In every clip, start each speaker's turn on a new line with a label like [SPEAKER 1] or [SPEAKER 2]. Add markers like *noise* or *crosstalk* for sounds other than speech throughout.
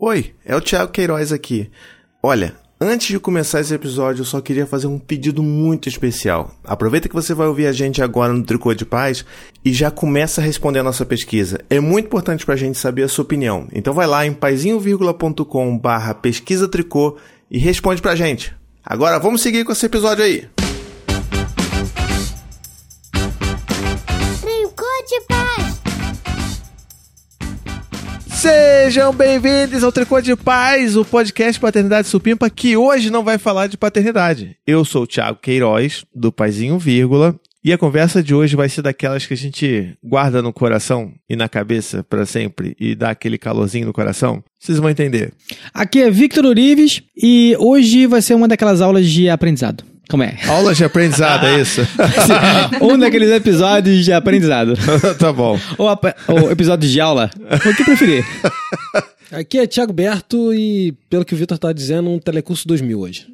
[SPEAKER 1] Oi, é o Thiago Queiroz aqui. Olha, antes de começar esse episódio, eu só queria fazer um pedido muito especial. Aproveita que você vai ouvir a gente agora no Tricô de Paz e já começa a responder a nossa pesquisa. É muito importante pra gente saber a sua opinião. Então vai lá em paizinho.com barra pesquisa tricô e responde pra gente. Agora vamos seguir com esse episódio aí. Sejam bem-vindos ao Tricô de Paz, o podcast Paternidade Supimpa, que hoje não vai falar de paternidade. Eu sou o Thiago Queiroz, do Paizinho Vírgula, e a conversa de hoje vai ser daquelas que a gente guarda no coração e na cabeça para sempre e dá aquele calorzinho no coração. Vocês vão entender.
[SPEAKER 2] Aqui é Victor Urives e hoje vai ser uma daquelas aulas de aprendizado. Como é?
[SPEAKER 1] Aulas de aprendizado, é isso? *laughs*
[SPEAKER 2] um daqueles episódios de aprendizado. *laughs*
[SPEAKER 1] tá bom.
[SPEAKER 2] Ou, ou episódios de aula. O que preferir.
[SPEAKER 3] Aqui é Thiago Berto e, pelo que o Vitor tá dizendo, um Telecurso 2000 hoje.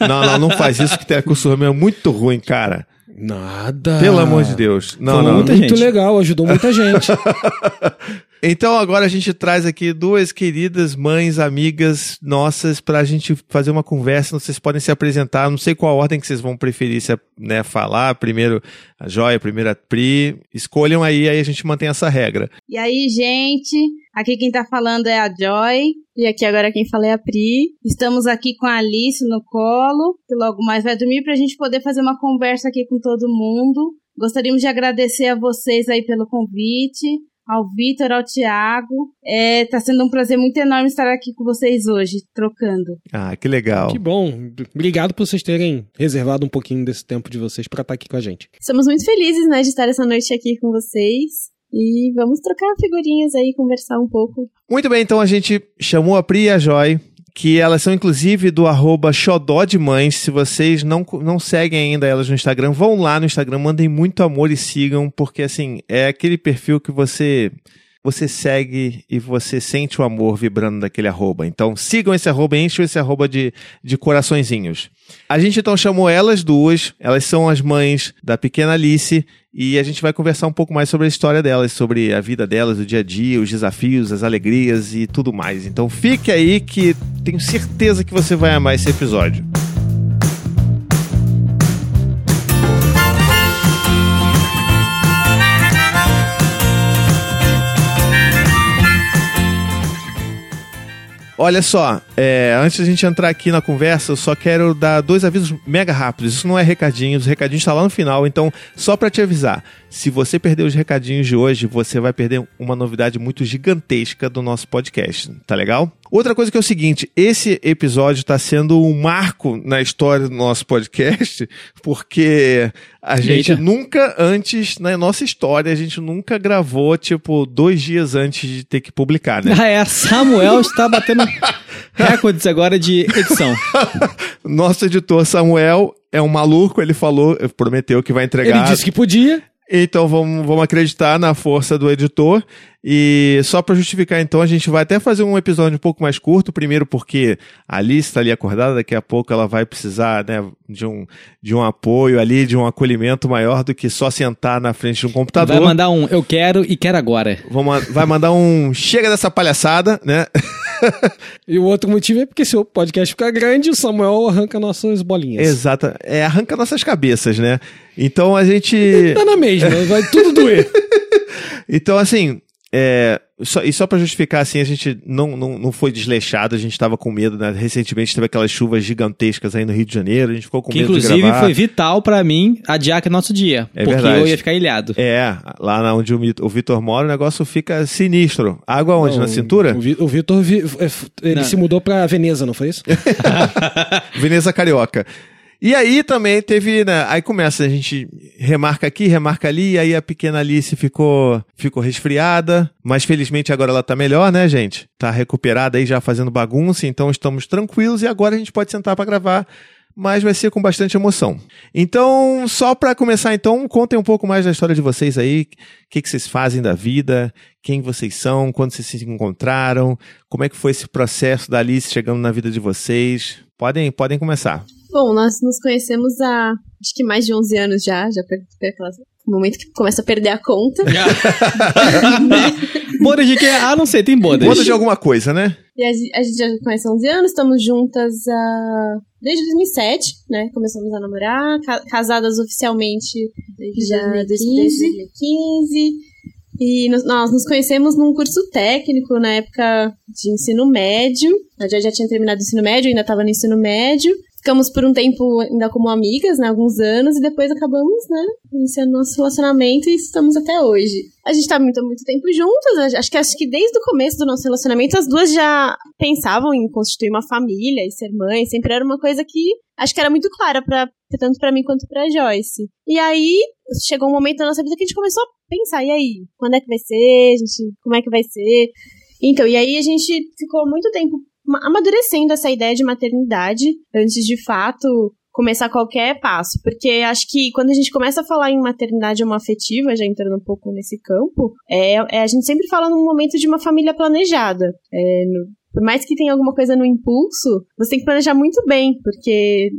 [SPEAKER 1] Não, não, não faz isso que Telecurso 2000 é muito ruim, cara.
[SPEAKER 3] Nada.
[SPEAKER 1] Pelo amor de Deus. Não,
[SPEAKER 3] Foi
[SPEAKER 1] não.
[SPEAKER 3] muito
[SPEAKER 2] gente.
[SPEAKER 3] legal, ajudou muita gente. *laughs*
[SPEAKER 1] Então agora a gente traz aqui duas queridas mães, amigas nossas, pra gente fazer uma conversa. Vocês podem se apresentar. Não sei qual ordem que vocês vão preferir se, né, falar. Primeiro a Joia, primeiro a Pri. Escolham aí, aí a gente mantém essa regra.
[SPEAKER 4] E aí, gente? Aqui quem tá falando é a Joy.
[SPEAKER 5] E aqui agora quem fala é a Pri.
[SPEAKER 4] Estamos aqui com a Alice no colo, que logo mais vai dormir, pra gente poder fazer uma conversa aqui com todo mundo. Gostaríamos de agradecer a vocês aí pelo convite, ao Vitor, ao Tiago. É, tá sendo um prazer muito enorme estar aqui com vocês hoje, trocando.
[SPEAKER 1] Ah, que legal.
[SPEAKER 3] que bom. Obrigado por vocês terem reservado um pouquinho desse tempo de vocês pra estar aqui com a gente.
[SPEAKER 5] Estamos muito felizes, né, de estar essa noite aqui com vocês. E vamos trocar figurinhas aí, conversar um pouco.
[SPEAKER 1] Muito bem, então a gente chamou a Pri e a Joy, que elas são inclusive do arroba xodó de mães. Se vocês não, não seguem ainda elas no Instagram, vão lá no Instagram, mandem muito amor e sigam, porque assim, é aquele perfil que você você segue e você sente o amor vibrando daquele arroba. Então sigam esse arroba, encham esse arroba de, de coraçõezinhos. A gente então chamou elas duas, elas são as mães da pequena Alice, e a gente vai conversar um pouco mais sobre a história delas, sobre a vida delas, o dia a dia, os desafios, as alegrias e tudo mais. Então fique aí que tenho certeza que você vai amar esse episódio. Olha só, é, antes da gente entrar aqui na conversa, eu só quero dar dois avisos mega rápidos. Isso não é recadinho, os recadinhos estão lá no final. Então, só para te avisar, se você perder os recadinhos de hoje, você vai perder uma novidade muito gigantesca do nosso podcast. Tá legal? Outra coisa que é o seguinte, esse episódio está sendo um marco na história do nosso podcast, *laughs* porque a gente
[SPEAKER 2] Eita.
[SPEAKER 1] nunca antes, na nossa história, a gente nunca gravou, tipo, dois dias antes de ter que publicar, né?
[SPEAKER 2] Ah, é. Samuel está batendo *laughs* recordes agora de edição. *laughs*
[SPEAKER 1] Nosso editor Samuel é um maluco, ele falou, prometeu que vai entregar.
[SPEAKER 3] Ele disse que podia.
[SPEAKER 1] Então vamos, vamos acreditar na força do editor. E só para justificar, então, a gente vai até fazer um episódio um pouco mais curto. Primeiro, porque a Alice está ali acordada, daqui a pouco ela vai precisar né, de, um, de um apoio ali, de um acolhimento maior do que só sentar na frente de um computador.
[SPEAKER 2] Vai mandar um eu quero e quero agora.
[SPEAKER 1] Vamos- vai mandar um chega dessa palhaçada, né? *laughs* *laughs*
[SPEAKER 3] E o outro motivo é porque se o podcast ficar grande, o Samuel arranca nossas bolinhas.
[SPEAKER 1] Exata. É, arranca nossas cabeças, né? Então a gente.
[SPEAKER 3] Tá na mesma, vai tudo doer. *laughs*
[SPEAKER 1] Então, assim, é, só, e só pra justificar, assim, a gente não, não, não foi desleixado, a gente tava com medo, né? Recentemente teve aquelas chuvas gigantescas aí no Rio de Janeiro, a gente ficou com
[SPEAKER 2] Que
[SPEAKER 1] medo de
[SPEAKER 2] inclusive
[SPEAKER 1] gravar.
[SPEAKER 2] foi vital pra mim adiar que é nosso dia.
[SPEAKER 1] É
[SPEAKER 2] porque
[SPEAKER 1] verdade.
[SPEAKER 2] eu ia ficar ilhado.
[SPEAKER 1] É, lá na onde o, Vitor mora, o negócio fica sinistro. Água onde? na
[SPEAKER 3] Não,
[SPEAKER 1] cintura?
[SPEAKER 3] O, Vi- o Vitor, vi- é, ele
[SPEAKER 2] Não.
[SPEAKER 3] se mudou pra Veneza, não foi isso? *laughs* *laughs*
[SPEAKER 1] Veneza Carioca. E aí também teve, né, aí começa, a gente remarca aqui, remarca ali, e aí a pequena Alice ficou, ficou resfriada, mas felizmente agora ela tá melhor, né, gente? Tá recuperada aí já fazendo bagunça, então estamos tranquilos e agora a gente pode sentar para gravar, mas vai ser com bastante emoção. Então, só para começar então, contem um pouco mais da história de vocês aí, o que, que vocês fazem da vida, quem vocês são, quando vocês se encontraram, como é que foi esse processo da Alice chegando na vida de vocês. Podem, podem começar.
[SPEAKER 5] Bom, nós nos conhecemos há acho que mais de 11 anos já, já perguntei aquelas momento que começa a perder a conta. *laughs*
[SPEAKER 2] bodas de que? Ah, não sei, tem bodas.
[SPEAKER 1] Bodas de alguma coisa, né?
[SPEAKER 5] E a, gente- a gente já conhece há 11 anos, estamos juntas há... desde 2007, né? Começamos a namorar, ca- casadas oficialmente
[SPEAKER 4] Desde
[SPEAKER 5] já
[SPEAKER 4] 2015.
[SPEAKER 5] desde 2015. E nos- nós nos conhecemos num curso técnico na época de ensino médio. A gente já tinha terminado o ensino médio, ainda estava no ensino médio. Ficamos por um tempo ainda como amigas, né? Alguns anos, e depois acabamos, né? Iniciando nosso relacionamento e estamos até hoje. A gente tá muito, muito tempo juntas. Acho que acho que desde o começo do nosso relacionamento, as duas já pensavam em constituir uma família e ser mãe. Sempre era uma coisa que acho que era muito clara para tanto pra mim quanto pra Joyce. E aí chegou um momento da nossa vida que a gente começou a pensar, e aí, quando é que vai ser? A gente, como é que vai ser? Então, e aí a gente ficou muito tempo amadurecendo essa ideia de maternidade antes de fato começar qualquer passo, porque acho que quando a gente começa a falar em maternidade homoafetiva, já entrando um pouco nesse campo, é, é- a gente sempre fala num momento de uma família planejada. É, no- por mais que tenha alguma coisa no impulso, você tem que planejar muito bem, porque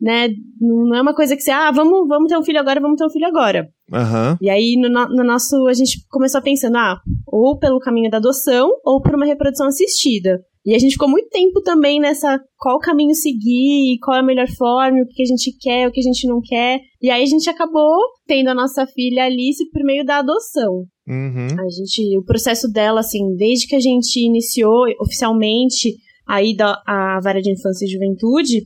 [SPEAKER 5] né, não é uma coisa que você, ah, vamos, vamos ter um filho agora, vamos ter um filho agora.
[SPEAKER 1] Aham.
[SPEAKER 5] E aí, no, no- no nosso, a gente começou pensando, ah, ou pelo caminho da adoção, ou por uma reprodução assistida. E a gente ficou muito tempo também nessa qual caminho seguir, qual é a melhor forma, o que a gente quer, o que a gente não quer. E aí a gente acabou tendo a nossa filha Alice por meio da adoção.
[SPEAKER 1] Uhum.
[SPEAKER 5] A gente, o processo dela, assim, desde que a gente iniciou oficialmente a ida à vara de infância e juventude,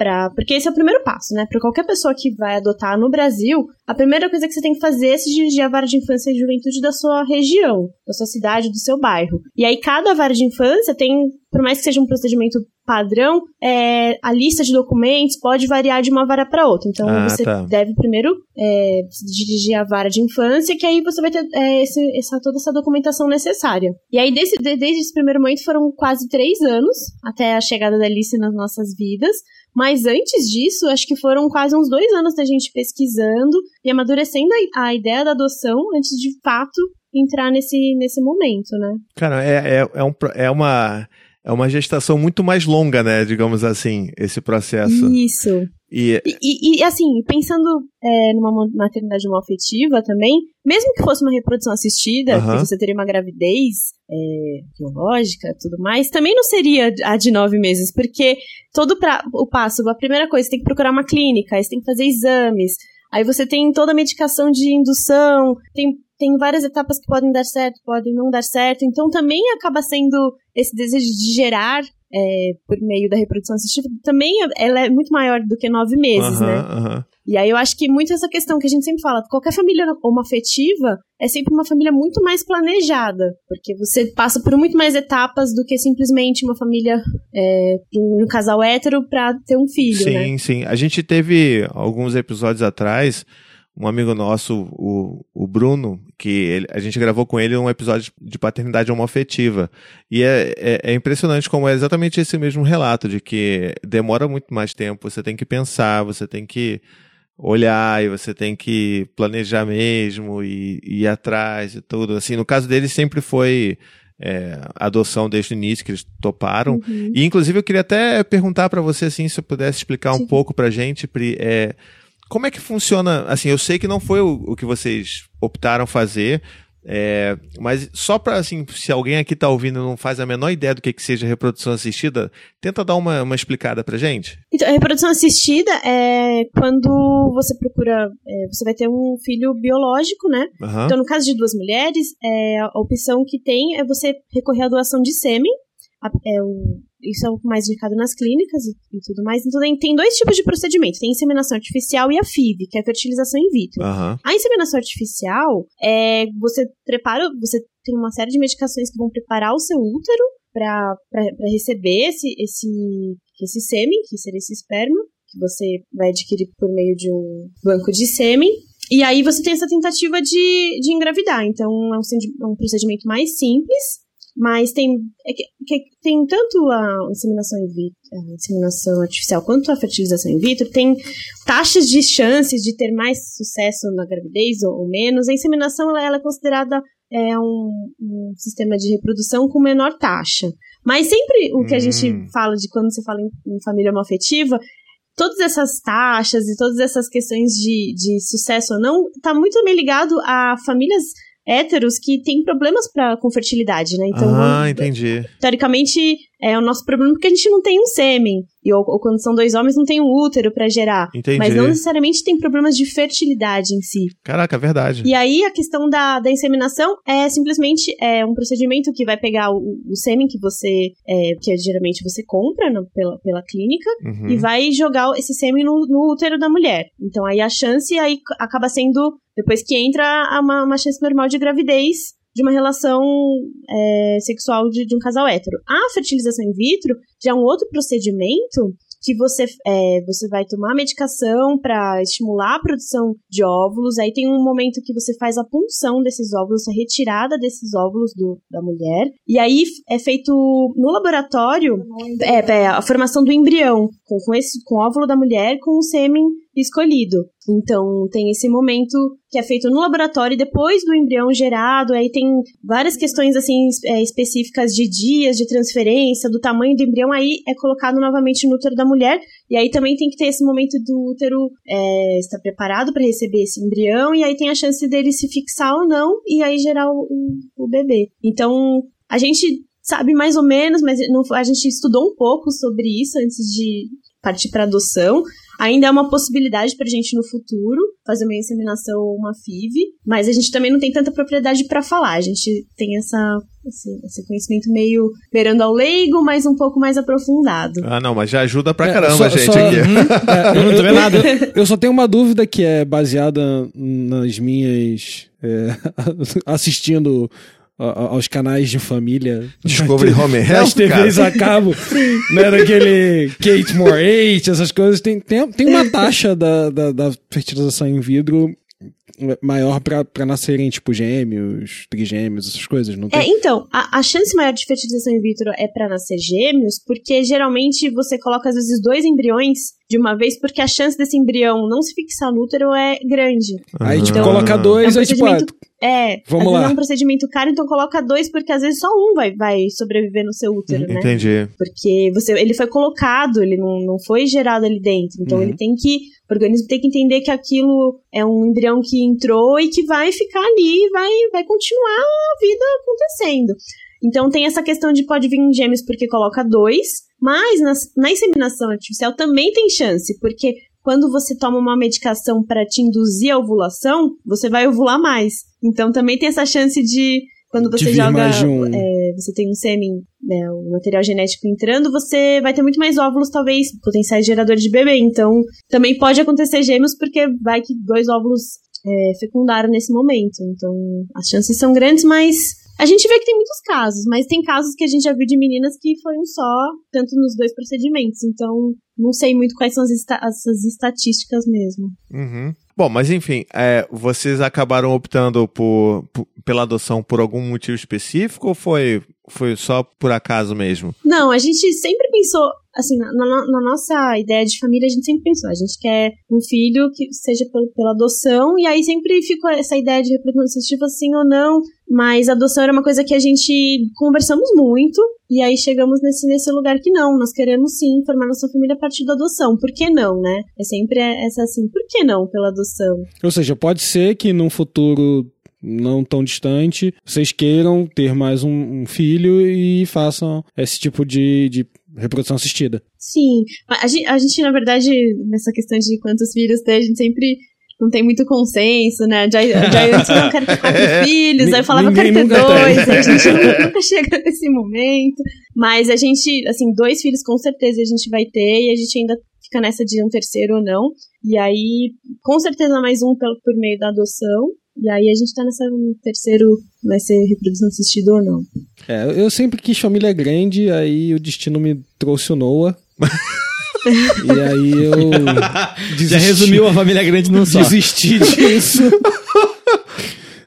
[SPEAKER 5] pra, porque esse é o primeiro passo, né? Para qualquer pessoa que vai adotar no Brasil, a primeira coisa que você tem que fazer é se dirigir à vara de infância e juventude da sua região, da sua cidade, do seu bairro. E aí cada vara de infância tem, por mais que seja um procedimento padrão, é, a lista de documentos pode variar de uma vara para outra. Então
[SPEAKER 1] Ah,
[SPEAKER 5] você
[SPEAKER 1] tá.
[SPEAKER 5] deve primeiro é, se dirigir à vara de infância, que aí você vai ter é, esse- essa, toda essa documentação necessária. E aí, desse, de- desde esse primeiro momento, foram quase três anos até a chegada da Alice nas nossas vidas. Mas antes disso, acho que foram quase uns dois anos da gente pesquisando e amadurecendo a, ideia da adoção antes de fato entrar nesse, nesse momento, né?
[SPEAKER 1] Cara, é, é, é, um, é uma. É uma gestação muito mais longa, né? Digamos assim, esse processo.
[SPEAKER 5] Isso.
[SPEAKER 1] E,
[SPEAKER 5] E, e- e, assim, pensando é, numa maternidade homoafetiva também, mesmo que fosse uma reprodução assistida, que você teria uma gravidez é, biológica tudo mais, também não seria a de nove meses, porque todo pra- o passo, a primeira coisa, você tem que procurar uma clínica, aí você tem que fazer exames, aí você tem toda a medicação de indução, tem, tem várias etapas que podem dar certo, podem não dar certo, então também acaba sendo esse desejo de gerar é, por meio da reprodução assistida, também é- ela é muito maior do que nove meses, né? E aí eu acho que muito essa questão que a gente sempre fala, qualquer família homoafetiva é sempre uma família muito mais planejada, porque você passa por muito mais etapas do que simplesmente uma família, é, um casal hétero pra ter um filho,
[SPEAKER 1] sim,
[SPEAKER 5] né?
[SPEAKER 1] sim. A gente teve alguns episódios atrás, um amigo nosso, o, o Bruno, que ele- a gente gravou com ele um episódio de paternidade homoafetiva. E é, é, é impressionante como é exatamente esse mesmo relato, de que demora muito mais tempo, você tem que pensar, você tem que olhar e você tem que planejar mesmo e, e ir atrás e tudo. Assim, no caso dele sempre foi é, adoção desde o início, que eles toparam.
[SPEAKER 5] Uhum.
[SPEAKER 1] E inclusive eu queria até perguntar para você assim, se eu pudesse explicar um
[SPEAKER 5] Sim.
[SPEAKER 1] pouco pra gente, Pri, é, como é que funciona? Assim, eu sei que não foi o, o que vocês optaram fazer, é, mas só para assim, se alguém aqui tá ouvindo e não faz a menor ideia do que, que seja reprodução assistida, tenta dar uma, uma explicada pra gente.
[SPEAKER 5] Então, a reprodução assistida é quando você procura, é, você vai ter um filho biológico, né?
[SPEAKER 1] Aham.
[SPEAKER 5] Então, no caso de duas mulheres, é, a opção que tem é você recorrer à doação de sêmen. É o- isso é o mais indicado nas clínicas e, e tudo mais. Então, tem, tem dois tipos de procedimento. Tem a inseminação artificial e a FIV, que é a fertilização in vitro.
[SPEAKER 1] Aham.
[SPEAKER 5] A inseminação artificial é você prepara, você tem uma série de medicações que vão preparar o seu útero para receber esse, esse, esse sêmen, que seria esse esperma, que você vai adquirir por meio de um banco de sêmen. E aí você tem essa tentativa de, de engravidar. Então é um, é um procedimento mais simples, mas tem, é que- que tem tanto a inseminação, in vitro, a inseminação artificial quanto a fertilização in vitro, tem taxas de chances de ter mais sucesso na gravidez ou, ou menos. A inseminação ela, ela é considerada é, um, um sistema de reprodução com menor taxa. Mas sempre o que a
[SPEAKER 1] Hum.
[SPEAKER 5] gente fala de quando você fala em, em família homoafetiva todas essas taxas e todas essas questões de, de sucesso ou não, tá muito também ligado a famílias héteros que têm problemas pra, com fertilidade, né? Então,
[SPEAKER 1] ah, entendi.
[SPEAKER 5] teoricamente, é o nosso problema porque a gente não tem um sêmen. E, ou, ou quando são dois homens, não tem um útero pra gerar.
[SPEAKER 1] Entendi.
[SPEAKER 5] Mas não necessariamente tem problemas de fertilidade em si.
[SPEAKER 1] Caraca, é verdade.
[SPEAKER 5] E aí, a questão da, da inseminação é simplesmente é um procedimento que vai pegar o, o sêmen que você, é, que geralmente você compra no- pela, pela clínica,
[SPEAKER 1] Uhum.
[SPEAKER 5] e vai jogar esse sêmen no, no útero da mulher. Então aí a chance aí acaba sendo, depois que entra, uma, uma chance normal de gravidez de uma relação é, sexual de, de um casal hétero. A fertilização in vitro já é um outro procedimento que você, é, você vai tomar medicação para estimular a produção de óvulos. Aí tem um momento que você faz a punção desses óvulos, a retirada desses óvulos do, da mulher. E aí é feito no laboratório é, é, a formação do embrião com, com, esse, com o óvulo da mulher com o sêmen escolhido. Então tem esse momento que é feito no laboratório depois do embrião gerado, aí tem várias questões assim é, específicas de dias de transferência, do tamanho do embrião, aí é colocado novamente no útero da mulher e aí também tem que ter esse momento do útero é, estar preparado para receber esse embrião e aí tem a chance dele se fixar ou não e aí gerar o, o, o bebê. Então a gente sabe mais ou menos, mas não, a gente estudou um pouco sobre isso antes de partir para adoção. Ainda é uma possibilidade para a gente no futuro fazer uma inseminação ou uma FIV, mas a gente também não tem tanta propriedade para falar. A gente tem essa, esse, esse conhecimento meio beirando ao leigo, mas um pouco mais aprofundado.
[SPEAKER 1] Ah, não, mas já ajuda pra
[SPEAKER 3] É,
[SPEAKER 1] caramba,
[SPEAKER 3] só-
[SPEAKER 1] gente,
[SPEAKER 3] só-
[SPEAKER 1] aqui. *laughs*
[SPEAKER 3] É,
[SPEAKER 2] Eu não tô vendo nada.
[SPEAKER 3] Eu só tenho uma dúvida que é baseada nas minhas. é, *laughs* assistindo aos canais de família.
[SPEAKER 1] Discovery *laughs* Home Health, *laughs*
[SPEAKER 3] TVs
[SPEAKER 1] cara.
[SPEAKER 3] a cabo, né, daquele Kate More 8, essas coisas, tem, tem, tem uma taxa da, da, da fertilização in vitro maior pra, pra nascerem, tipo, gêmeos, trigêmeos, essas coisas, não tem?
[SPEAKER 5] É, então, a, a chance maior de fertilização in vitro é para nascer gêmeos, porque geralmente você coloca às vezes dois embriões de uma vez, porque a chance desse embrião não se fixar no útero é grande.
[SPEAKER 3] Aí, tipo,
[SPEAKER 5] Então,
[SPEAKER 3] coloca dois,
[SPEAKER 5] é um
[SPEAKER 3] aí, tipo, ah,
[SPEAKER 5] procedimento- É,
[SPEAKER 3] Vamos lá.
[SPEAKER 5] é um procedimento caro, então coloca dois, porque às vezes só um vai, vai sobreviver no seu útero, né?
[SPEAKER 1] Entendi.
[SPEAKER 5] Porque você, ele foi colocado, ele não, não foi gerado ali dentro. Então
[SPEAKER 3] Uhum.
[SPEAKER 5] ele tem que. O organismo tem que entender que aquilo é um embrião que entrou e que vai ficar ali e vai, vai continuar a vida acontecendo. Então tem essa questão de pode vir em gêmeos porque coloca dois, mas nas, na inseminação artificial também tem chance, porque quando você toma uma medicação para te induzir a ovulação, você vai ovular mais. Então também tem essa chance de quando
[SPEAKER 3] De
[SPEAKER 5] você
[SPEAKER 3] vir
[SPEAKER 5] joga
[SPEAKER 3] de um.
[SPEAKER 5] é, você tem um sêmen, né, o material genético entrando, você vai ter muito mais óvulos, talvez, potenciais geradores de bebê. Então, também pode acontecer gêmeos, porque vai que dois óvulos é, fecundaram nesse momento. Então, as chances são grandes, mas a gente vê que tem muitos casos, mas tem casos que a gente já viu de meninas que foi um só, tanto nos dois procedimentos. Então, não sei muito quais são as esta- essas estatísticas mesmo.
[SPEAKER 1] Uhum. Bom, mas enfim, é, vocês acabaram optando por, por- pela adoção por algum motivo específico ou foi, foi só por acaso mesmo?
[SPEAKER 5] Não, a gente sempre pensou, assim, na, na- na nossa ideia de família, a gente sempre pensou, a gente quer um filho que seja pelo- pela adoção, e aí sempre ficou essa ideia de reprodução assistiva, sim ou não, mas a adoção era uma coisa que a gente conversamos muito, e aí chegamos nesse, nesse lugar que não, nós queremos sim formar nossa família a partir da adoção, por que não, né? É sempre essa assim, por que não pela adoção?
[SPEAKER 3] Ou seja, pode ser que num futuro não tão distante vocês queiram ter mais um, um filho e façam esse tipo de, de reprodução assistida.
[SPEAKER 5] Sim, a gente, a gente, na verdade, nessa questão de quantos filhos ter, a gente sempre não tem muito consenso, né? Já, já antes não quero ter quatro *laughs* filhos, aí eu falava quero ter dois, *laughs* a gente nunca, nunca chega nesse momento. Mas a gente, assim, dois filhos com certeza a gente vai ter e a gente ainda fica nessa de um terceiro ou não. E aí, com certeza mais um pelo, por meio da adoção. E aí a gente tá nessa um terceiro, vai ser reprodução assistida ou não.
[SPEAKER 3] É, eu sempre quis família grande, aí o destino me trouxe o Noah. *laughs* e aí eu *laughs* desisti,
[SPEAKER 2] Já resumiu a família grande num só.
[SPEAKER 3] desisti *laughs* disso.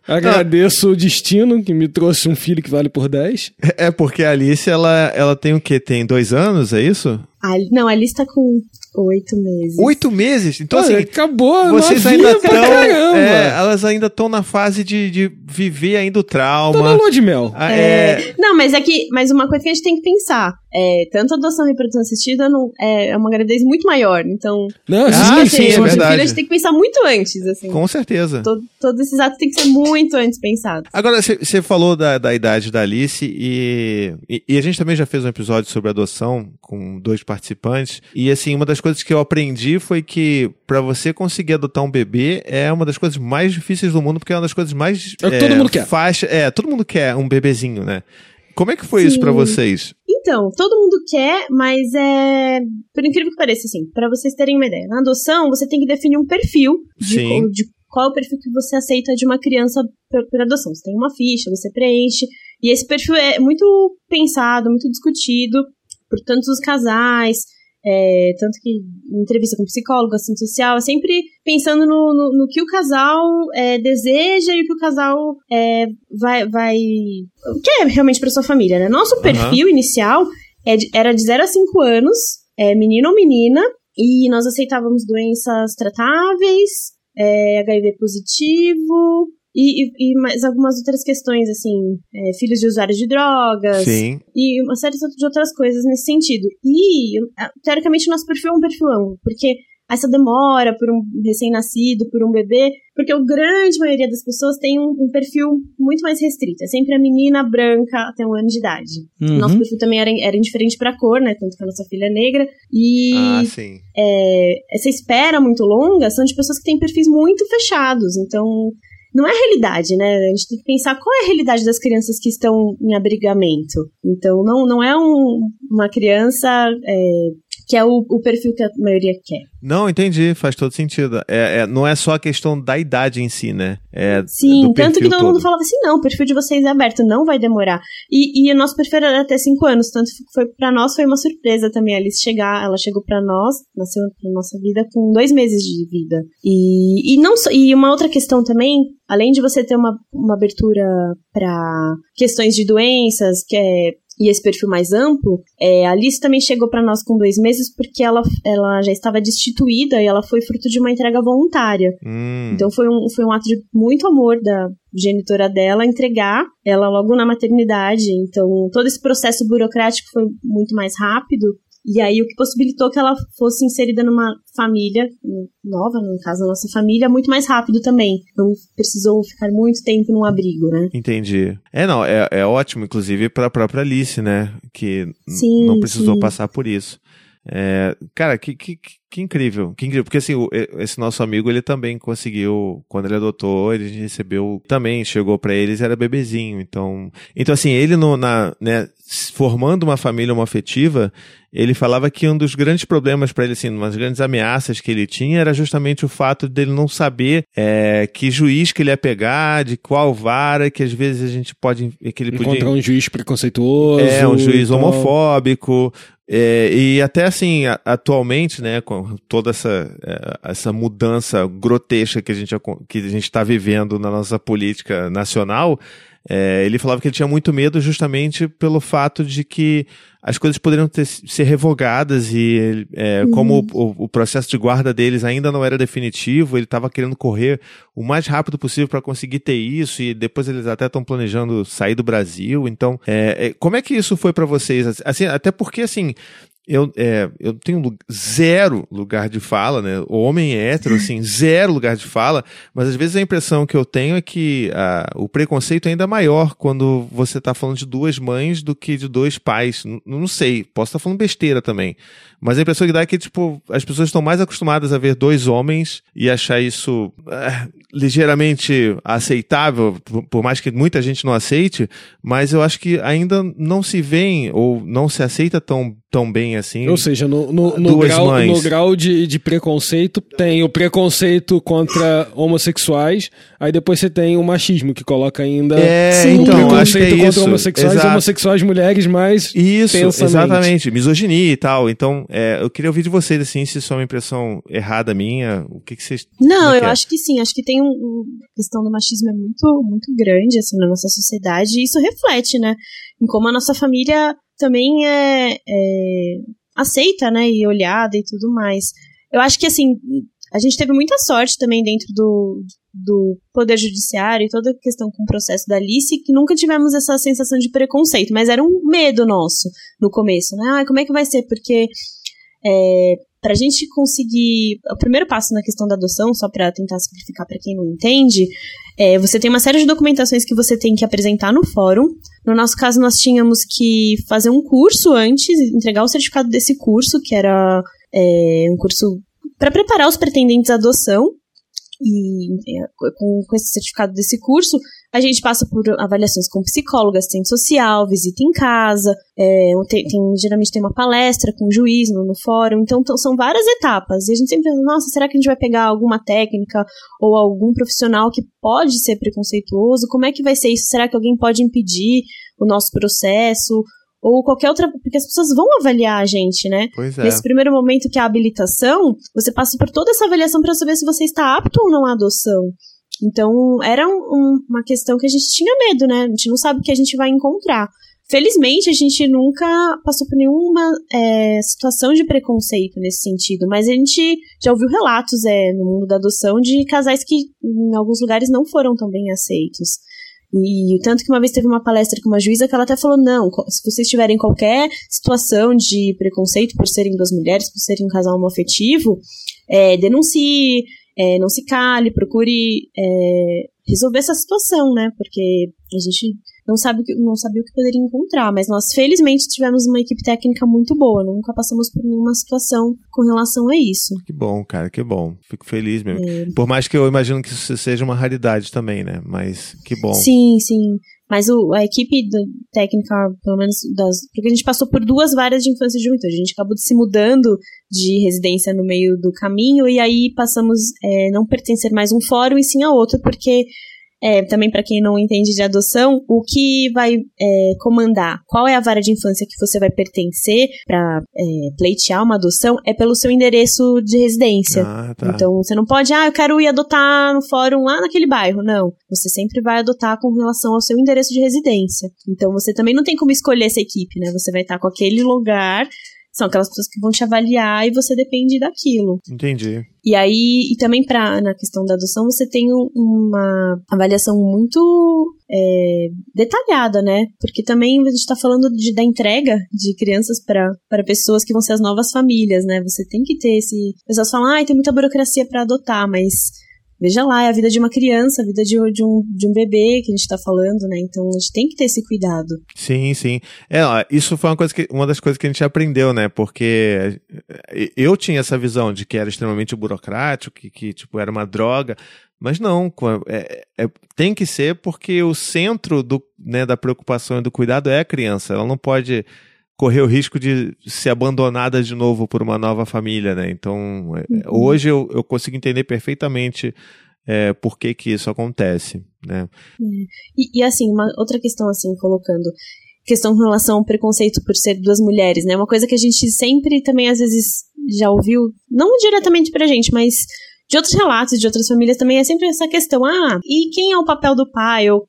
[SPEAKER 3] Agradeço o destino que me trouxe um filho que vale por 10.
[SPEAKER 1] É porque a Alice, ela, ela tem o quê? Tem dois anos, é isso?
[SPEAKER 5] A, não, a Alice tá com oito meses.
[SPEAKER 1] Oito meses? Então,
[SPEAKER 3] Olha,
[SPEAKER 1] assim,
[SPEAKER 3] acabou
[SPEAKER 1] vocês ainda estão.
[SPEAKER 3] caramba.
[SPEAKER 1] elas ainda estão na fase de, de viver ainda o
[SPEAKER 3] Tô na
[SPEAKER 1] trauma.
[SPEAKER 3] lua de mel.
[SPEAKER 1] Ah, é,
[SPEAKER 5] Não, mas é que. Mas uma coisa que a gente tem que pensar. É, tanto a adoção e reprodução assistida não, é, é uma gravidez muito maior. Então,
[SPEAKER 3] Não,
[SPEAKER 1] Ah,
[SPEAKER 3] sim,
[SPEAKER 1] é verdade.
[SPEAKER 5] filho a gente tem que pensar muito antes, assim.
[SPEAKER 1] com certeza.
[SPEAKER 5] Todo, todos esses atos têm que ser muito antes pensados.
[SPEAKER 1] Agora, você falou da, da idade da Alice e, e, e a gente também já fez um episódio sobre adoção com dois participantes. E assim, uma das coisas que eu aprendi foi que para você conseguir adotar um bebê é uma das coisas mais difíceis do mundo, porque é uma das coisas mais.
[SPEAKER 3] É todo mundo quer.
[SPEAKER 1] Faixa, é, todo mundo quer um bebezinho, né? Como é que foi isso
[SPEAKER 5] Sim.
[SPEAKER 1] para vocês?
[SPEAKER 5] Então, todo mundo quer, mas é. Por incrível que pareça, assim, pra vocês terem uma ideia. Na adoção, você tem que definir um perfil de,
[SPEAKER 1] Sim.
[SPEAKER 5] de qual é o perfil que você aceita de uma criança por, por adoção. Você tem uma ficha, você preenche. E esse perfil é muito pensado, muito discutido por tantos os casais. é, tanto que em entrevista com psicólogo, assistente social, é sempre pensando no, no, no que o casal é, deseja e o que o casal é, vai, vai. quer realmente para sua família, né? Nosso perfil inicial é de- era de 0 a 5 anos, é, menino ou menina, e nós aceitávamos doenças tratáveis, é, HIV positivo, e, e, e mais algumas outras questões, assim, é, filhos de usuários de drogas,
[SPEAKER 1] Sim.
[SPEAKER 5] e uma série de outras coisas nesse sentido. E, ah, teoricamente, o nosso perfil é um perfil amplo, porque essa demora por um recém-nascido, por um bebê, porque a grande maioria das pessoas tem um, um perfil muito mais restrito. É sempre a menina branca até um ano de idade.
[SPEAKER 2] Uhum.
[SPEAKER 5] Nosso perfil também era, era indiferente pra cor, né? Tanto que a nossa filha é negra. E
[SPEAKER 1] Ah, sim.
[SPEAKER 5] é, essa espera muito longa são de pessoas que têm perfis muito fechados. Então, não é realidade, né? A gente tem que pensar qual é a realidade das crianças que estão em abrigamento. Então, não, não é um- uma criança é, que é o, o perfil que a maioria quer.
[SPEAKER 1] Não, entendi, faz todo sentido. É, é- não é só a questão da idade em si, né? É
[SPEAKER 5] Sim, tanto que
[SPEAKER 1] perfil
[SPEAKER 5] todo, mundo falava assim, não, o perfil de vocês é aberto, não vai demorar. E, e o nosso perfil era até 5 anos, tanto foi para nós foi uma surpresa também a Alice chegar, ela chegou para nós, nasceu na nossa vida com dois meses de vida. E, e não e uma outra questão também, além de você ter uma, uma abertura para questões de doenças, que é e esse perfil mais amplo, é, a Alice também chegou para nós com dois meses porque ela, ela já estava destituída e ela foi fruto de uma entrega voluntária.
[SPEAKER 1] Hum,
[SPEAKER 5] Então foi um, foi um ato de muito amor da genitora dela entregar ela logo na maternidade. Então todo esse processo burocrático foi muito mais rápido. E aí o que possibilitou que ela fosse inserida numa família nova, no caso a nossa família, muito mais rápido também. Não precisou ficar muito tempo num abrigo, né?
[SPEAKER 1] Entendi. É, não, é, é ótimo, inclusive, pra própria Alice, né? Que
[SPEAKER 5] Sim,
[SPEAKER 1] não precisou
[SPEAKER 5] sim.
[SPEAKER 1] passar por isso. É, cara, que, que, que- incrível, que incrível. Porque assim, o- esse nosso amigo, ele também conseguiu, quando ele adotou, ele recebeu, também chegou pra eles, era bebezinho. Então, então assim, ele no, na, né, formando uma família homoafetiva, ele falava que um dos grandes problemas pra ele, assim, uma das grandes ameaças que ele tinha era justamente o fato dele não saber é, que juiz que ele ia pegar, de qual vara, que às vezes a gente pode, que ele podia
[SPEAKER 3] Encontrar um juiz preconceituoso.
[SPEAKER 1] é, um juiz
[SPEAKER 3] tal.
[SPEAKER 1] homofóbico. é, e até assim, atualmente, né, com toda essa, é, essa mudança grotesca que a gente que a gente está vivendo na nossa política nacional, é, ele falava que ele tinha muito medo justamente pelo fato de que as coisas poderiam ter- ser revogadas e é, como o, o processo de guarda deles ainda não era definitivo, ele estava querendo correr o mais rápido possível para conseguir ter isso e depois eles até estão planejando sair do Brasil. Então, é, é, como é que isso foi para vocês? Assim, até porque assim eu, é, eu tenho zero lugar de fala, né? O homem é hétero, assim, *laughs* zero lugar de fala, mas às vezes a impressão que eu tenho é que ah, o preconceito é ainda maior quando você está falando de duas mães do que de dois pais. N- não sei, posso estar falando besteira também. Mas a impressão que dá é que, tipo, as pessoas estão mais acostumadas a ver dois homens e achar isso ah, ligeiramente aceitável, por, por mais que muita gente não aceite, mas eu acho que ainda não se veem ou não se aceita tão, tão bem assim.
[SPEAKER 3] Ou seja, no, no, no grau,
[SPEAKER 1] mães.
[SPEAKER 3] no grau de, de preconceito, tem o preconceito contra homossexuais, aí depois você tem o machismo, que coloca ainda
[SPEAKER 1] É,
[SPEAKER 5] Sim.
[SPEAKER 3] o
[SPEAKER 1] então, acho que é
[SPEAKER 3] preconceito contra
[SPEAKER 1] isso.
[SPEAKER 3] homossexuais,
[SPEAKER 1] Exato.
[SPEAKER 3] homossexuais mulheres mais
[SPEAKER 1] Isso,
[SPEAKER 3] intensamente.
[SPEAKER 1] exatamente. Misoginia e tal. Então, é, eu queria ouvir de vocês, assim, se isso é uma impressão errada minha, o que, que vocês.
[SPEAKER 5] Não,
[SPEAKER 1] é
[SPEAKER 5] eu
[SPEAKER 1] que é?
[SPEAKER 5] acho que sim. Acho que tem um, um- a questão do machismo é muito, muito grande assim na nossa sociedade e isso reflete, né, em como a nossa família também é, é aceita, né, e olhada e tudo mais. Eu acho que, assim, a gente teve muita sorte também dentro do, do Poder Judiciário e toda a questão com o processo da Alice, que nunca tivemos essa sensação de preconceito, mas era um medo nosso no começo, né? Como é que vai ser? Porque é, para a gente conseguir. O primeiro passo na questão da adoção, só para tentar simplificar para quem não entende, é, você tem uma série de documentações que você tem que apresentar no fórum. No nosso caso, nós tínhamos que fazer um curso antes, entregar o certificado desse curso, que era é, um curso para preparar os pretendentes à adoção. E com, com esse certificado desse curso, a gente passa por avaliações com psicóloga, assistente social, visita em casa, é, tem, tem, geralmente tem uma palestra com o juiz no, no fórum, então são várias etapas. E a gente sempre pensa, nossa, será que a gente vai pegar alguma técnica ou algum profissional que pode ser preconceituoso? Como é que vai ser isso? Será que alguém pode impedir o nosso processo? ou qualquer outra. Porque as pessoas vão avaliar a gente, né?
[SPEAKER 1] Pois é.
[SPEAKER 5] Nesse primeiro momento que é a habilitação, você passa por toda essa avaliação para saber se você está apto ou não à adoção. Então, era um, um, uma questão que a gente tinha medo, né? A gente não sabe o que a gente vai encontrar. Felizmente, a gente nunca passou por nenhuma é, situação de preconceito nesse sentido, mas a gente já ouviu relatos é, no mundo da adoção de casais que, em alguns lugares, não foram tão bem aceitos. E tanto que uma vez teve uma palestra com uma juíza que ela até falou: não, se vocês tiverem qualquer situação de preconceito por serem duas mulheres, por serem um casal homoafetivo, é, denuncie, é, não se cale, procure é, resolver essa situação, né? Porque a gente não sabe o que, não sabia o que poderia encontrar, mas nós felizmente tivemos uma equipe técnica muito boa, nunca passamos por nenhuma situação com relação a isso.
[SPEAKER 1] Que bom, cara, que bom. Fico feliz mesmo. É. Por mais que eu imagino que isso seja uma raridade também, né? Mas que bom.
[SPEAKER 5] Sim, sim. Mas o, a equipe técnica, pelo menos das. Porque a gente passou por duas várias de infância e juventude. A gente acabou se mudando de residência no meio do caminho, e aí passamos é, não pertencer mais um fórum e sim a outro, porque é, também para quem não entende de adoção, o que vai é, comandar qual é a vara de infância que você vai pertencer para é, pleitear uma adoção é pelo seu endereço de residência.
[SPEAKER 1] Ah, tá.
[SPEAKER 5] Então você não pode, ah, eu quero ir adotar no fórum lá naquele bairro. Não. Você sempre vai adotar com relação ao seu endereço de residência. Então você também não tem como escolher essa equipe, né? Você vai estar com aquele lugar são aquelas pessoas que vão te avaliar e você depende daquilo.
[SPEAKER 1] Entendi.
[SPEAKER 5] E aí, e também pra, na questão da adoção, você tem uma avaliação muito é, detalhada, né? Porque também a gente está falando de, da entrega de crianças para pessoas que vão ser as novas famílias, né? Você tem que ter esse. As pessoas falam, ah, tem muita burocracia para adotar, mas veja lá, é a vida de uma criança, a vida de, de, um, de um bebê que a gente está falando, né? Então a gente tem que ter esse cuidado.
[SPEAKER 1] Sim, sim. É, isso foi uma, coisa que, uma das coisas que a gente aprendeu, né? Porque eu tinha essa visão de que era extremamente burocrático, que, que tipo, era uma droga. Mas não, é, é, tem que ser porque o centro do, né, da preocupação e do cuidado é a criança. Ela não pode correr o risco de ser abandonada de novo por uma nova família, né? Então, é, uhum. hoje eu, eu consigo entender perfeitamente é, por que que isso acontece, né?
[SPEAKER 5] É. E, e, assim, uma outra questão, assim, colocando questão com relação ao preconceito por ser duas mulheres, né? Uma coisa que a gente sempre também, às vezes, já ouviu, não diretamente pra gente, mas de outros relatos de outras famílias também é sempre essa questão, ah, e quem é o papel do pai? Ou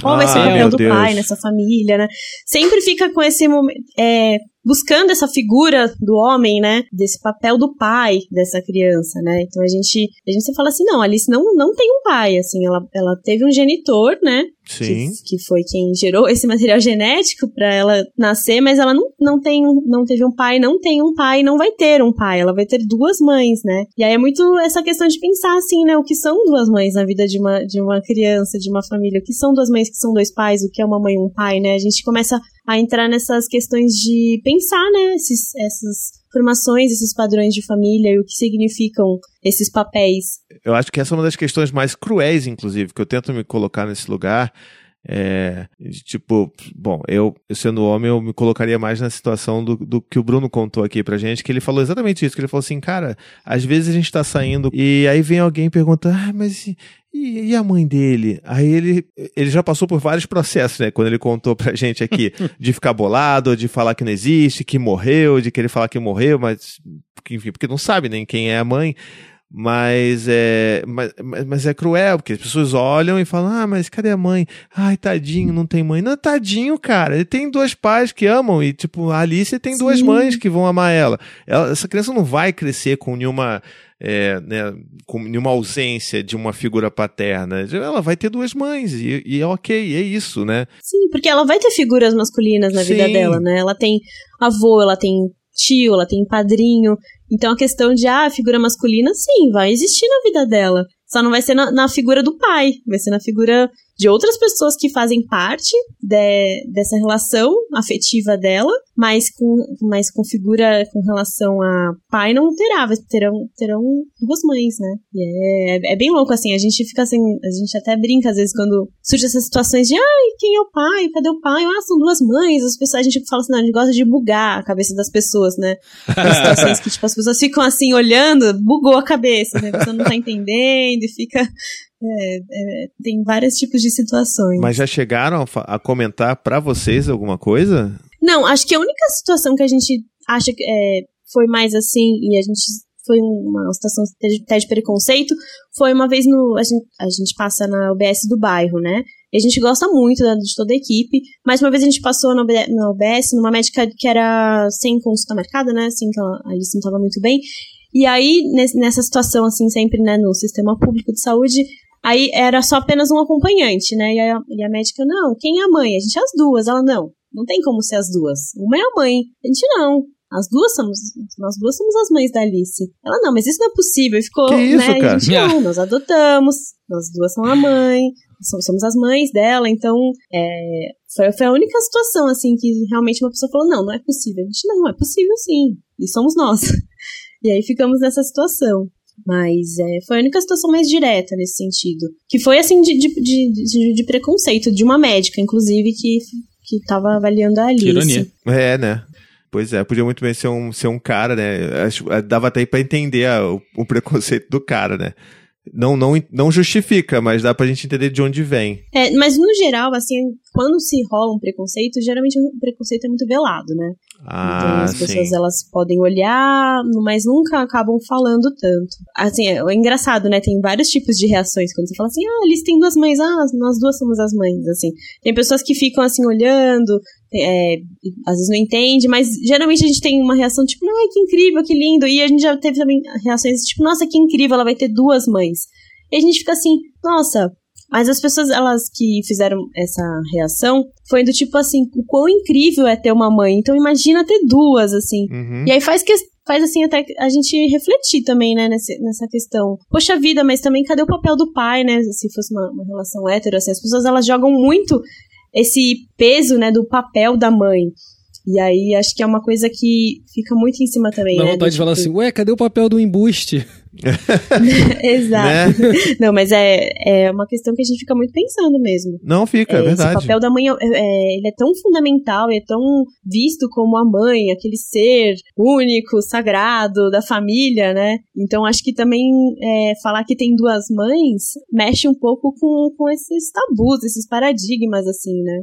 [SPEAKER 5] qual vai ser o papel do pai nessa família, né? Sempre fica com esse momento. É, buscando essa figura do homem, né? Desse papel do pai dessa criança, né? Então a gente, a gente fala assim, não, Alice não, não tem um pai, assim, ela, ela teve um genitor, né?
[SPEAKER 1] Sim.
[SPEAKER 5] Que, que foi quem gerou esse material genético para ela nascer, mas ela não, não tem, não teve um pai, não tem um pai, não vai ter um pai, ela vai ter duas mães, né? E aí é muito essa questão de pensar assim, né? O que são duas mães na vida de uma, de uma criança, de uma família? O que são duas mães que são dois pais? O que é uma mãe e um pai, né? A gente começa a entrar nessas questões de pensar, né, esses, essas formações, esses padrões de família e o que significam esses papéis.
[SPEAKER 1] Eu acho que essa é uma das questões mais cruéis, inclusive, que eu tento me colocar nesse lugar. É, tipo, bom, eu, sendo homem, eu me colocaria mais na situação do, do que o Bruno contou aqui pra gente, que ele falou exatamente isso, que ele falou assim, cara, às vezes a gente tá saindo e aí vem alguém e pergunta, ah, mas e, e, a mãe dele? Aí ele, ele já passou por vários processos, né? Quando ele contou pra gente aqui, *laughs* de ficar bolado, de falar que não existe, que morreu, de querer falar que morreu, mas, enfim, porque não sabe nem quem é a mãe. Mas é, mas, mas é cruel, porque as pessoas olham e falam: ah, mas cadê a mãe? Ai, tadinho, não tem mãe. Não, tadinho, cara. Ele tem dois pais que amam e, tipo, a Alice tem duas
[SPEAKER 5] Sim.
[SPEAKER 1] mães que vão amar ela. ela. Essa criança não vai crescer com nenhuma. É, né, com nenhuma ausência de uma figura paterna. Ela vai ter duas mães e, e é ok, é isso, né?
[SPEAKER 5] Sim, porque ela vai ter figuras masculinas na vida
[SPEAKER 1] Sim.
[SPEAKER 5] dela, né? Ela tem avô, ela tem tio, ela tem padrinho. Então a questão de, ah, figura masculina, sim, vai existir na vida dela. Só não vai ser na, na figura do pai, vai ser na figura de outras pessoas que fazem parte de- dessa relação afetiva dela, mas com, mas com figura com relação a pai não terá, terão, terão duas mães, né? E é, é bem louco, assim, a gente fica assim, a gente até brinca às vezes quando surge essas situações de, ai, quem é o pai? Cadê o pai? Ah, são duas mães. As pessoas, a gente fala assim, não, a gente gosta de bugar a cabeça das pessoas, né? Em situações que, tipo, as pessoas ficam assim olhando, bugou a cabeça, né? A pessoa não tá entendendo e fica. É, é, tem vários tipos de situações.
[SPEAKER 1] Mas já chegaram a, a comentar pra vocês alguma coisa?
[SPEAKER 5] Não, acho que a única situação que a gente acha que é, foi mais assim, e a gente foi uma situação até de preconceito, foi uma vez no. A gente, a gente passa na UBS do bairro, né? E a gente gosta muito da- de toda a equipe, mas uma vez a gente passou na UBS, numa médica que era sem consulta marcada, né? Assim, que ela, a Alice não estava muito bem. E aí, nessa situação, assim, sempre, né, no sistema público de saúde, aí era só apenas um acompanhante, né? E a, e a médica, não, quem é a mãe? A gente é as duas. Ela, não, não tem como ser as duas. Uma é a mãe. A gente, não. As duas somos, nós duas somos as mães da Alice. Ela, não, mas isso não é possível. E ficou,
[SPEAKER 1] Que isso,
[SPEAKER 5] né?
[SPEAKER 1] Cara?
[SPEAKER 5] a gente, não, nós adotamos. Nós duas somos a mãe. Somos, somos as mães dela. Então, é, foi, foi a única situação, assim, que realmente uma pessoa falou, não, não é possível. A gente, não, é possível sim. E somos nós. *laughs* E aí ficamos nessa situação. Mas é, foi a única situação mais direta nesse sentido. Que foi, assim, de, de, de, de- de preconceito, de uma médica, inclusive, que, que tava avaliando a Alice.
[SPEAKER 2] Que ironia.
[SPEAKER 1] É, né? Pois é, podia muito bem ser um, ser um cara, né? Acho, dava até pra entender a- o, o preconceito do cara, né? Não, não, não justifica, mas dá pra gente entender de onde vem.
[SPEAKER 5] É, mas no geral, assim, quando se rola um preconceito, geralmente o preconceito é muito velado, né? Então
[SPEAKER 1] Ah,
[SPEAKER 5] as pessoas
[SPEAKER 1] sim.
[SPEAKER 5] elas podem olhar, mas nunca acabam falando tanto. Assim, é, é engraçado, né? Tem vários tipos de reações quando você fala assim: "Ah, eles têm duas mães, ah, nós duas somos as mães", assim. Tem pessoas que ficam assim olhando, é, às vezes não entende, mas geralmente a gente tem uma reação tipo, ai, que incrível, que lindo. E a gente já teve também reações tipo, nossa, que incrível, ela vai ter duas mães. E a gente fica assim, nossa. Mas as pessoas, elas que fizeram essa reação, foi do tipo assim, o quão incrível é ter uma mãe. Então imagina ter duas, assim.
[SPEAKER 1] Uhum.
[SPEAKER 5] E aí faz que faz assim até a gente refletir também, né, nesse, nessa questão. Poxa vida, mas também cadê o papel do pai, né? Se fosse uma, uma relação hétero, assim, as pessoas elas jogam muito esse peso, né, do papel da mãe. E aí acho que é uma coisa que fica muito em cima também,
[SPEAKER 3] Dá
[SPEAKER 5] né?
[SPEAKER 3] vontade de falar
[SPEAKER 5] tipo-
[SPEAKER 3] assim, ué, cadê o papel do embuste? *laughs*
[SPEAKER 5] Exato.
[SPEAKER 1] Né?
[SPEAKER 5] Não, mas é, é uma questão que a gente fica muito pensando mesmo.
[SPEAKER 1] Não fica, é,
[SPEAKER 5] É,
[SPEAKER 1] verdade.
[SPEAKER 5] papel da mãe, é, é, ele é tão fundamental, é tão visto como a mãe, aquele ser único, sagrado da família, né? Então acho que também é, falar que tem duas mães mexe um pouco com, com esses tabus, esses paradigmas, assim, né?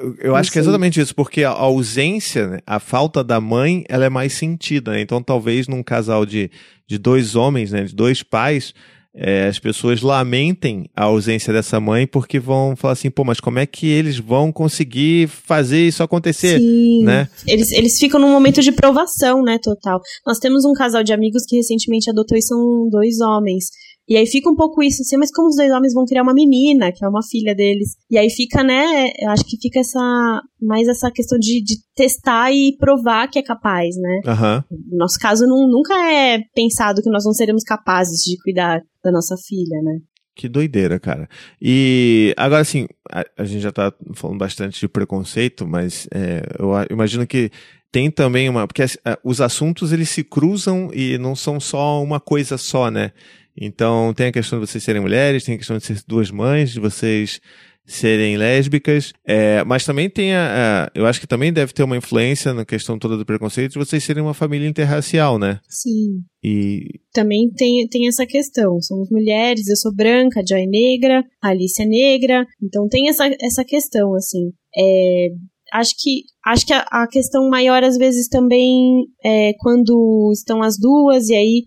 [SPEAKER 1] Eu, eu acho que é
[SPEAKER 5] Sim.
[SPEAKER 1] exatamente isso, porque a ausência, né, a falta da mãe, ela é mais sentida, né? Então, talvez num casal de, de dois homens, né, de dois pais, é, as pessoas lamentem a ausência dessa mãe porque vão falar assim, pô, mas como é que eles vão conseguir fazer isso acontecer,
[SPEAKER 5] Sim.
[SPEAKER 1] né?
[SPEAKER 5] Eles, eles ficam num momento de provação, né, total. Nós temos um casal de amigos que recentemente adotou e são dois homens. E aí fica um pouco isso, assim, mas como os dois homens vão criar uma menina, que é uma filha deles. E aí fica, né, eu acho que fica essa, mais essa questão de, de testar e provar que é capaz, né.
[SPEAKER 1] Aham.
[SPEAKER 5] No nosso caso, não, nunca é pensado que nós não seremos capazes de cuidar da nossa filha, né.
[SPEAKER 1] Que doideira, cara. E agora, assim, a, a gente já tá falando bastante de preconceito, mas é, eu imagino que tem também uma. Porque as- a- os assuntos eles se cruzam e não são só uma coisa só, né? Então tem a questão de vocês serem mulheres, tem a questão de ser duas mães, de vocês serem lésbicas, é, mas também tem a, a- Eu acho que também deve ter uma influência na questão toda do preconceito de vocês serem uma família interracial, né?
[SPEAKER 5] Sim.
[SPEAKER 1] E.
[SPEAKER 5] também tem, tem essa questão. Somos mulheres, eu sou branca, a Joy é negra, a Alice é negra. Então tem essa, essa questão, assim. É, acho que, acho que a, a questão maior, às vezes, também é quando estão as duas, e aí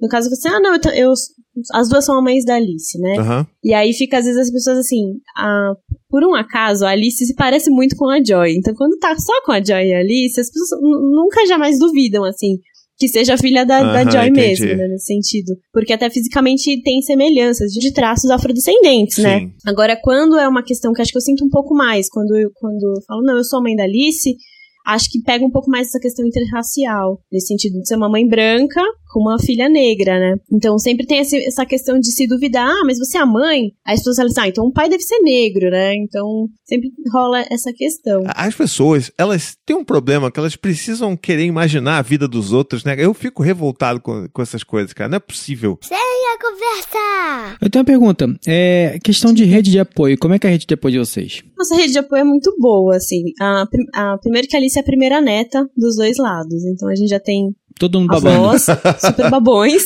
[SPEAKER 5] No caso, você, ah, não, eu, eu- as duas são mães da Alice, né?
[SPEAKER 1] Aham.
[SPEAKER 5] E aí fica, às vezes, as pessoas assim, ah, por um acaso, a Alice se parece muito com a Joy. Então, quando tá só com a Joy e a Alice, as pessoas nu- nunca jamais duvidam, assim, que seja filha da, da
[SPEAKER 1] Aham,
[SPEAKER 5] Joy
[SPEAKER 1] entendi.
[SPEAKER 5] mesmo, né, nesse sentido. Porque até fisicamente tem semelhanças de traços afrodescendentes, né?
[SPEAKER 1] Sim.
[SPEAKER 5] Agora, quando é uma questão que acho que eu sinto um pouco mais, quando eu, quando eu falo, não, eu sou a mãe da Alice, acho que pega um pouco mais essa questão interracial, nesse sentido de ser uma mãe branca com uma filha negra, né? Então sempre tem essa questão de se duvidar, ah, mas você é a mãe? Aí as pessoas falam assim, ah, então o pai deve ser negro, né? Então sempre rola essa questão.
[SPEAKER 1] As pessoas, elas têm um problema que elas precisam querer imaginar a vida dos outros, né? Eu fico revoltado com, com essas coisas, cara. Não é possível.
[SPEAKER 2] Eu tenho uma pergunta. É, questão de rede de apoio. Como é que é a rede de apoio de vocês?
[SPEAKER 5] Nossa rede de apoio é muito boa, assim. A, a, primeiro que a Alice é a primeira neta dos dois lados, então a gente já tem
[SPEAKER 2] Todo mundo babando.
[SPEAKER 5] avós *laughs* super babões,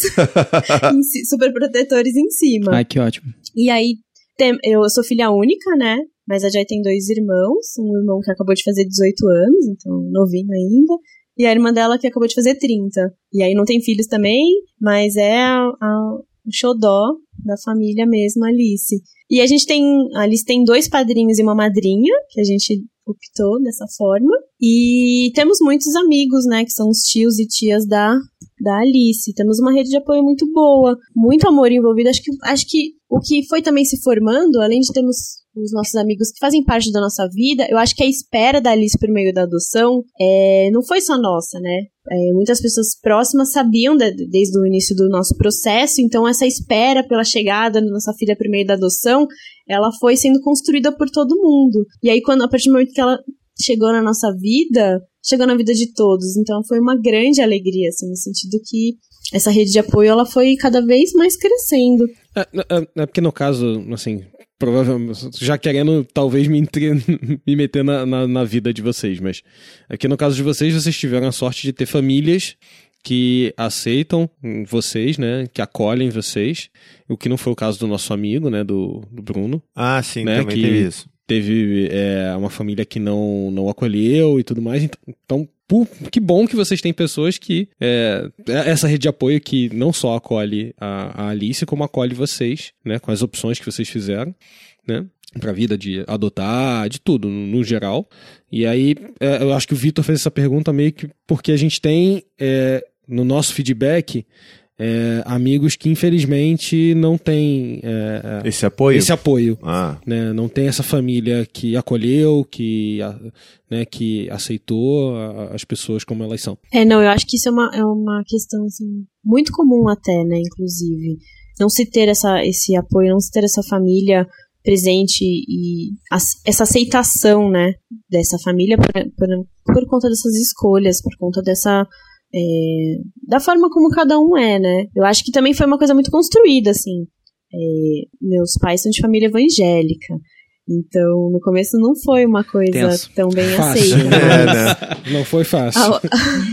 [SPEAKER 5] super protetores em cima.
[SPEAKER 2] Ai, que ótimo.
[SPEAKER 5] E aí, tem- eu sou filha única, né? Mas a Joy tem dois irmãos. Um irmão que acabou de fazer 18 anos, então novinho ainda. E a irmã dela que acabou de fazer 30. E aí não tem filhos também, mas é a, a- o xodó da família mesmo, a Alice. E a gente tem. A Alice tem dois padrinhos e uma madrinha, que a gente optou dessa forma. E temos muitos amigos, né? Que são os tios e tias da, da Alice. Temos uma rede de apoio muito boa, muito amor envolvido. Acho que, acho que o que foi também se formando, além de termos os nossos amigos que fazem parte da nossa vida, eu acho que a espera da Alice por meio da adoção é, não foi só nossa, né? É, muitas pessoas próximas sabiam de- desde o início do nosso processo, então essa espera pela chegada da nossa filha por meio da adoção, ela foi sendo construída por todo mundo. E aí, quando a partir do momento que ela chegou na nossa vida, chegou na vida de todos. Então foi uma grande alegria, assim, no sentido que essa rede de apoio ela foi cada vez mais crescendo.
[SPEAKER 3] É, é, é porque no caso, assim, provavelmente, já querendo talvez me, entre- *laughs* me meter na, na, na vida de vocês, mas aqui no caso de vocês, vocês tiveram a sorte de ter famílias que aceitam vocês, né, que acolhem vocês, o que não foi o caso do nosso amigo, né, do, do Bruno,
[SPEAKER 1] Ah, sim,
[SPEAKER 3] Né,
[SPEAKER 1] também
[SPEAKER 3] que-
[SPEAKER 1] tem isso.
[SPEAKER 3] teve é, uma família que não, não acolheu e tudo mais. Então, então, que bom que vocês têm pessoas que. É, essa rede de apoio que não só acolhe a, a Alice, como acolhe vocês, né? Com as opções que vocês fizeram, né? Pra vida de adotar, de tudo, no, no geral. E aí, é, eu acho que o Vitor fez essa pergunta meio que porque a gente tem é, no nosso feedback. É, amigos que infelizmente não têm é, é,
[SPEAKER 1] Esse apoio?
[SPEAKER 3] esse apoio
[SPEAKER 1] Ah,
[SPEAKER 3] né? Não tem essa família que acolheu, que, a- né, que aceitou a- as pessoas como elas são.
[SPEAKER 5] É, não, eu acho que isso é uma, é uma questão, assim, muito comum até, né, inclusive. Não se ter essa, esse apoio, não se ter essa família presente e essa aceitação, né, dessa família por, por, por conta dessas escolhas, por conta dessa. É, da forma como cada um é, né? Eu acho que também foi uma coisa muito construída, assim. É, meus pais são de família evangélica. Então, no começo não foi uma coisa
[SPEAKER 2] Tenso.
[SPEAKER 5] tão bem
[SPEAKER 3] Fácil,
[SPEAKER 5] aceita. *laughs*
[SPEAKER 1] É,
[SPEAKER 5] mas-
[SPEAKER 1] né? *laughs*
[SPEAKER 3] Não foi fácil.
[SPEAKER 5] ao-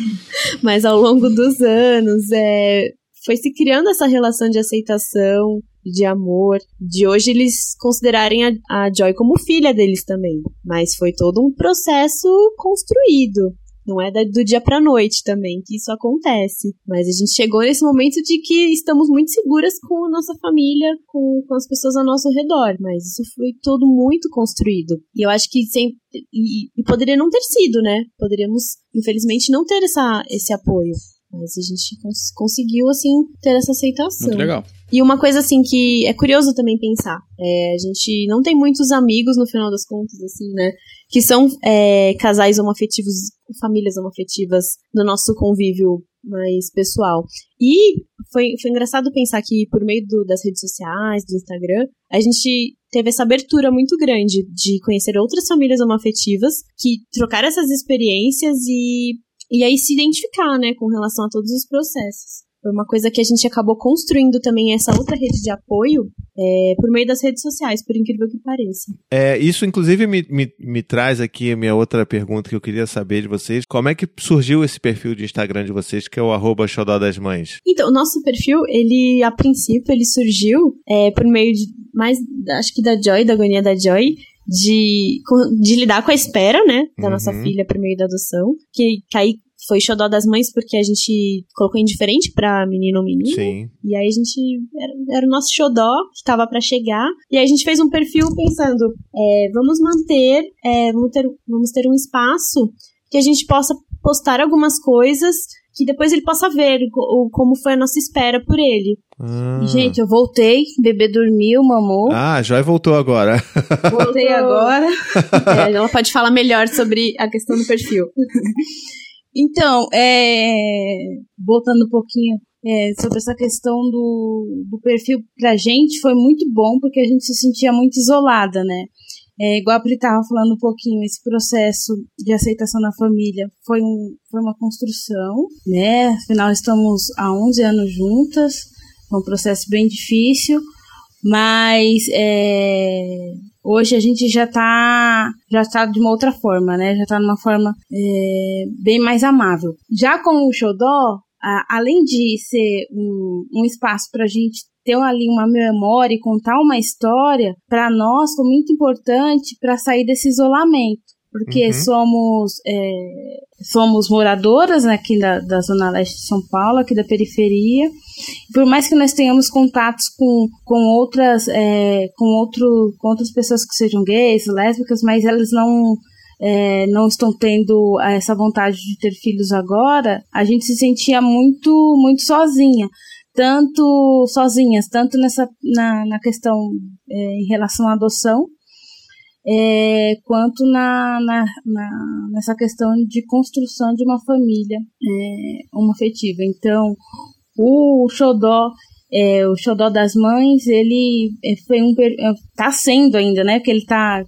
[SPEAKER 5] *laughs* mas ao longo dos anos é, foi se criando essa relação de aceitação, de amor, de hoje eles considerarem a, a Joy como filha deles também. Mas foi todo um processo construído. Não é do dia pra noite também que isso acontece. Mas a gente chegou nesse momento de que estamos muito seguras com a nossa família, com, com as pessoas ao nosso redor. Mas isso foi todo muito construído. E eu acho que sem, e, e poderia não ter sido, né? Poderíamos, infelizmente, não ter essa, esse apoio. Mas a gente cons- conseguiu, assim, ter essa aceitação.
[SPEAKER 2] Muito legal.
[SPEAKER 5] E uma coisa, assim, que é curioso também pensar. É, a gente não tem muitos amigos, no final das contas, assim, né? Que são é, casais homoafetivos, famílias homoafetivas no nosso convívio mais pessoal. E foi, foi engraçado pensar que, por meio do- das redes sociais, do Instagram, a gente teve essa abertura muito grande de conhecer outras famílias homoafetivas que trocaram essas experiências e, e aí se identificar, né, com relação a todos os processos. Foi uma coisa que a gente acabou construindo também essa outra rede de apoio é, por meio das redes sociais, por incrível que pareça.
[SPEAKER 1] É, isso, inclusive, me, me, me traz aqui a minha outra pergunta que eu queria saber de vocês. Como é que surgiu esse perfil de Instagram de vocês, que é o arroba xodó das mães?
[SPEAKER 5] Então, o nosso perfil, ele, a princípio, ele surgiu é, por meio de mais, acho que da Joy, da agonia da Joy, de, de lidar com a espera, né, da
[SPEAKER 1] Uhum.
[SPEAKER 5] nossa filha por meio da adoção, que, que aí foi xodó das mães porque a gente colocou indiferente pra menino ou menina.
[SPEAKER 1] Sim.
[SPEAKER 5] E aí a gente. Era, era o nosso xodó que tava pra chegar. E aí a gente fez um perfil pensando: é, vamos manter, é, vamos, ter, vamos ter um espaço que a gente possa postar algumas coisas que depois ele possa ver o, como foi a nossa espera por ele.
[SPEAKER 1] Ah.
[SPEAKER 4] Gente, eu voltei, bebê dormiu, mamou.
[SPEAKER 1] Ah, Joy voltou agora. *laughs*
[SPEAKER 4] Voltei agora. *laughs*
[SPEAKER 5] É, ela pode falar melhor sobre a questão do perfil.
[SPEAKER 4] Então, é, voltando um pouquinho é, sobre essa questão do, do perfil pra gente, foi muito bom porque a gente se sentia muito isolada, né? É, igual a Pri estava falando um pouquinho, esse processo de aceitação na família foi, um, foi uma construção, né? Afinal, estamos há 11 anos juntas, foi um processo bem difícil, mas é, hoje a gente já tá, já tá de uma outra forma, né? Já tá numa forma é, bem mais amável. Já com o Xodó, a- além de ser um, um espaço para a gente ter ali uma memória e contar uma história, para nós foi muito importante para sair desse isolamento. Porque
[SPEAKER 1] Uhum.
[SPEAKER 4] somos, é, somos moradoras né, aqui da, da Zona Leste de São Paulo, aqui da periferia. Por mais que nós tenhamos contatos com, com, outras, é, com, outro, com outras pessoas que sejam gays, lésbicas, mas elas não, é, não estão tendo essa vontade de ter filhos agora, a gente se sentia muito, muito sozinha. Tanto sozinhas, tanto nessa, na, na questão é, em relação à adoção, é, quanto na, na, na- nessa questão de construção de uma família é, homoafetiva. Então, o Xodó, é, o Xodó das Mães, ele é, foi um. é, tá sendo ainda, né? Porque ele tá.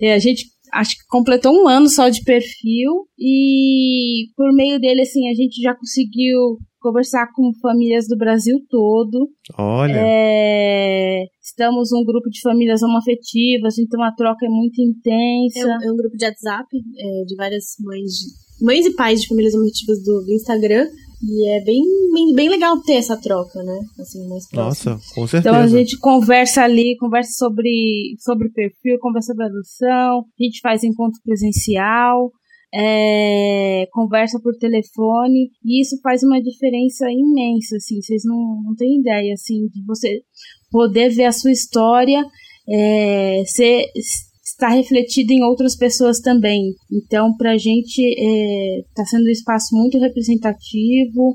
[SPEAKER 4] é, a gente acho que completou um ano só de perfil e por meio dele, assim, a gente já conseguiu conversar com famílias do Brasil todo.
[SPEAKER 1] Olha.
[SPEAKER 4] É, estamos um grupo de famílias homoafetivas, então a troca é muito
[SPEAKER 5] É
[SPEAKER 4] intensa.
[SPEAKER 5] um, é um grupo de WhatsApp é, de várias mães, de- mães e pais de famílias homoafetivas do, do Instagram. E é bem, bem, bem legal ter essa troca, né? Assim, mais.
[SPEAKER 1] Nossa, com certeza.
[SPEAKER 4] Então a gente conversa ali, conversa sobre, sobre perfil, conversa sobre adoção, a gente faz encontro presencial, é, conversa por telefone, e isso faz uma diferença imensa, assim, vocês não, não têm ideia, assim, de você poder ver a sua história é, ser, estar refletida em outras pessoas também. Então, pra gente, está sendo um espaço muito representativo,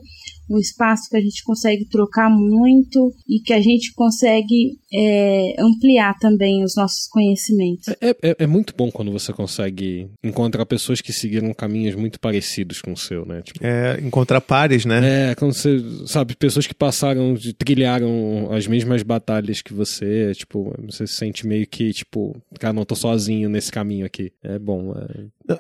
[SPEAKER 4] um espaço que a gente consegue trocar muito e que a gente consegue é, ampliar também os nossos conhecimentos.
[SPEAKER 3] É, é, é muito bom quando você consegue encontrar pessoas que seguiram caminhos muito parecidos com o seu, né? Tipo,
[SPEAKER 1] É, encontrar pares, né?
[SPEAKER 3] É, quando você, sabe, pessoas que passaram, trilharam as mesmas batalhas que você, tipo, você se sente meio que, tipo, cara, não tô sozinho nesse caminho aqui. É bom.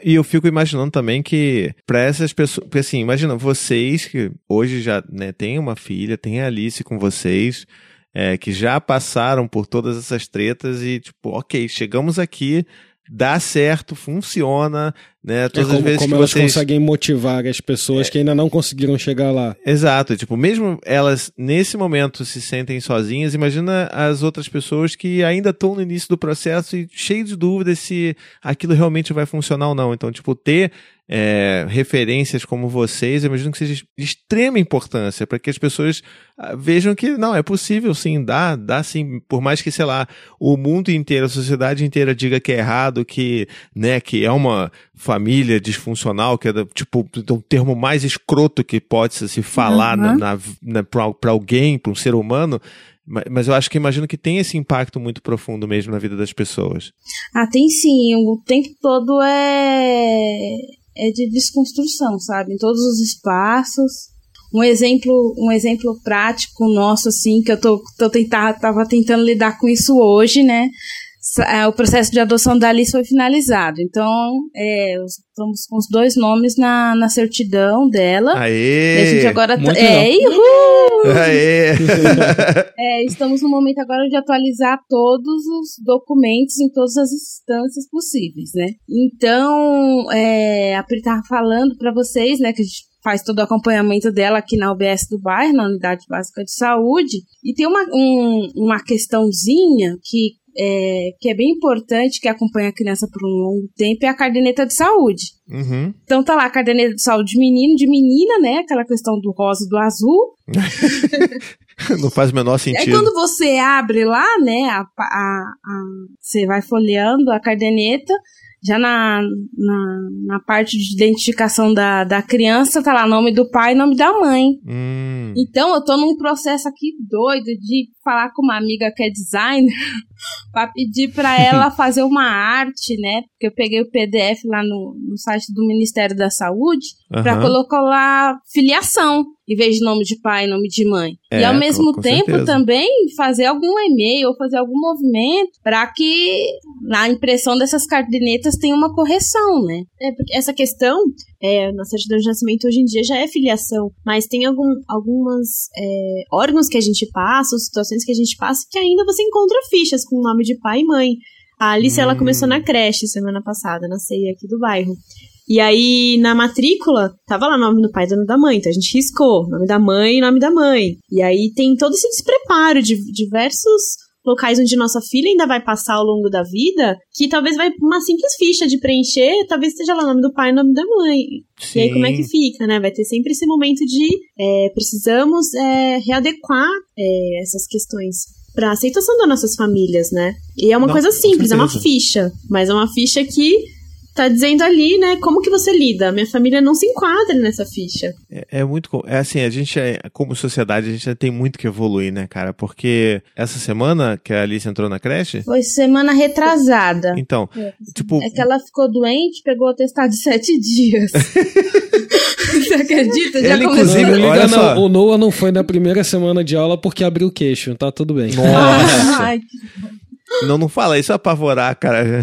[SPEAKER 1] E eu fico imaginando também que pra essas pessoas, porque assim, imagina vocês que hoje já né, têm uma filha, tem a Alice com vocês, é, que já passaram por todas essas tretas e tipo, ok, chegamos aqui, dá certo, funciona, né?
[SPEAKER 3] É
[SPEAKER 1] Todas
[SPEAKER 3] como,
[SPEAKER 1] as vezes
[SPEAKER 3] como
[SPEAKER 1] que
[SPEAKER 3] elas
[SPEAKER 1] vocês
[SPEAKER 3] conseguem motivar as pessoas que ainda não conseguiram chegar lá.
[SPEAKER 1] Exato, tipo, mesmo elas nesse momento se sentem sozinhas, imagina as outras pessoas que ainda estão no início do processo e cheias de dúvidas se aquilo realmente vai funcionar ou não. Então, tipo, ter é, referências como vocês, eu imagino que seja de extrema importância para que as pessoas ah, vejam que não, é possível sim, dá, dá sim, por mais que, sei lá, o mundo inteiro, a sociedade inteira diga que é errado, que, né, que é uma família disfuncional, que é tipo o termo mais escroto que pode se falar
[SPEAKER 4] Aham.
[SPEAKER 1] na, na, para alguém, para um ser humano. ma- Mas eu acho que imagino que tem esse impacto muito profundo mesmo na vida das pessoas.
[SPEAKER 4] Ah, tem sim, o tempo todo é, é de desconstrução, sabe? Em todos os espaços. Um exemplo, um exemplo prático nosso, assim, que eu tô, tô tentar, tava tentando lidar com isso hoje, né? É, O processo de adoção da Alice foi finalizado. Então, é, os- estamos com os dois nomes na, na certidão dela. E a
[SPEAKER 1] Aê!
[SPEAKER 4] gente agora. tá-
[SPEAKER 3] muito
[SPEAKER 4] É, uhul!
[SPEAKER 1] Aê! *laughs*
[SPEAKER 4] É, estamos no momento agora de atualizar todos os documentos em todas as instâncias possíveis, né? Então, é, a Pri estava falando para vocês, né, que a gente faz todo o acompanhamento dela aqui na UBS do bairro, na Unidade Básica de Saúde, e tem uma, um- uma questãozinha que é, que é bem importante, que acompanha a criança por um longo tempo, é a caderneta de saúde.
[SPEAKER 1] Uhum.
[SPEAKER 4] Então tá lá a caderneta de saúde de menino, de menina, né? Aquela questão do rosa e do azul. *laughs*
[SPEAKER 1] Não faz o menor
[SPEAKER 4] Aí
[SPEAKER 1] sentido.
[SPEAKER 4] quando você abre lá, né, a, a- a- você vai folheando a caderneta, já na, na, na parte de identificação da, da criança, tá lá nome do pai e nome da mãe.
[SPEAKER 1] Hum.
[SPEAKER 4] Então eu tô num processo aqui doido de falar com uma amiga que é designer *laughs* pra pedir pra ela *laughs* fazer uma arte, né? Porque eu peguei o PDF lá no, no site do Ministério da Saúde pra
[SPEAKER 1] Aham.
[SPEAKER 4] colocar lá filiação, em vez de nome de pai e nome de mãe. e
[SPEAKER 1] É,
[SPEAKER 4] ao mesmo
[SPEAKER 1] com
[SPEAKER 4] tempo
[SPEAKER 1] certeza.
[SPEAKER 4] também fazer algum e-mail ou fazer algum movimento pra que na impressão dessas cadernetas tenha uma correção, né?
[SPEAKER 5] É, porque essa questão, é, na certidão de nascimento hoje em dia já é filiação, mas tem algum, algumas é, órgãos que a gente passa, ou situações que a gente passa, que ainda você encontra fichas com o nome de pai e mãe. A Alice, ela
[SPEAKER 1] Hum.
[SPEAKER 5] começou na creche semana passada, na ceia aqui do bairro. E aí, na matrícula, tava lá o nome do pai e do nome da mãe, então a gente riscou nome da mãe e nome da mãe. E aí tem todo esse despreparo de diversos locais onde nossa filha ainda vai passar ao longo da vida, que talvez vai uma simples ficha de preencher, talvez esteja lá o nome do pai e o nome da mãe. E aí como é que
[SPEAKER 1] Sim.
[SPEAKER 5] fica, né? Vai ter sempre esse momento de é, precisamos é, readequar é, essas questões para aceitação das nossas famílias, né? E é uma
[SPEAKER 1] Não,
[SPEAKER 5] coisa simples, é uma ficha, mas é uma ficha que tá dizendo ali, né, como que você lida. Minha família não se enquadra nessa ficha.
[SPEAKER 1] É, é muito. É assim, a gente, é- como sociedade, a gente ainda tem muito que evoluir, né, cara? Porque essa semana que a Alice entrou na creche.
[SPEAKER 4] Foi semana retrasada.
[SPEAKER 1] Então, tipo.
[SPEAKER 4] É que ela ficou doente, pegou o atestado de sete *laughs* dias. *laughs* Você acredita? Já
[SPEAKER 1] Ele,
[SPEAKER 4] começou.
[SPEAKER 1] inclusive,
[SPEAKER 3] Não, liga
[SPEAKER 1] olha
[SPEAKER 3] não,
[SPEAKER 1] só.
[SPEAKER 3] o Noah não foi na primeira semana de aula porque abriu o queixo, tá tudo bem.
[SPEAKER 1] Nossa! *laughs*
[SPEAKER 4] Ai, que-
[SPEAKER 1] Não, não fala isso é apavorar, cara. *laughs*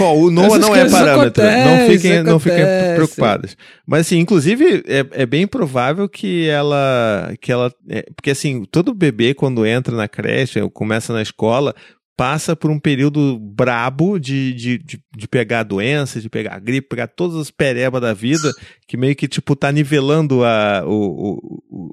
[SPEAKER 1] Ó, o Noah
[SPEAKER 3] Essas
[SPEAKER 1] não é parâmetro. não
[SPEAKER 3] acontecem,
[SPEAKER 1] fiquem, não fiquem
[SPEAKER 3] acontecem.
[SPEAKER 1] preocupadas. Mas assim, inclusive, é, é bem provável que ela. Que ela é, porque assim, todo bebê, quando entra na creche, ou começa na escola. Passa por um período brabo de, de, de, de pegar doença, de pegar gripe, pegar todas as perebas da vida, que meio que, tipo, tá nivelando a, o,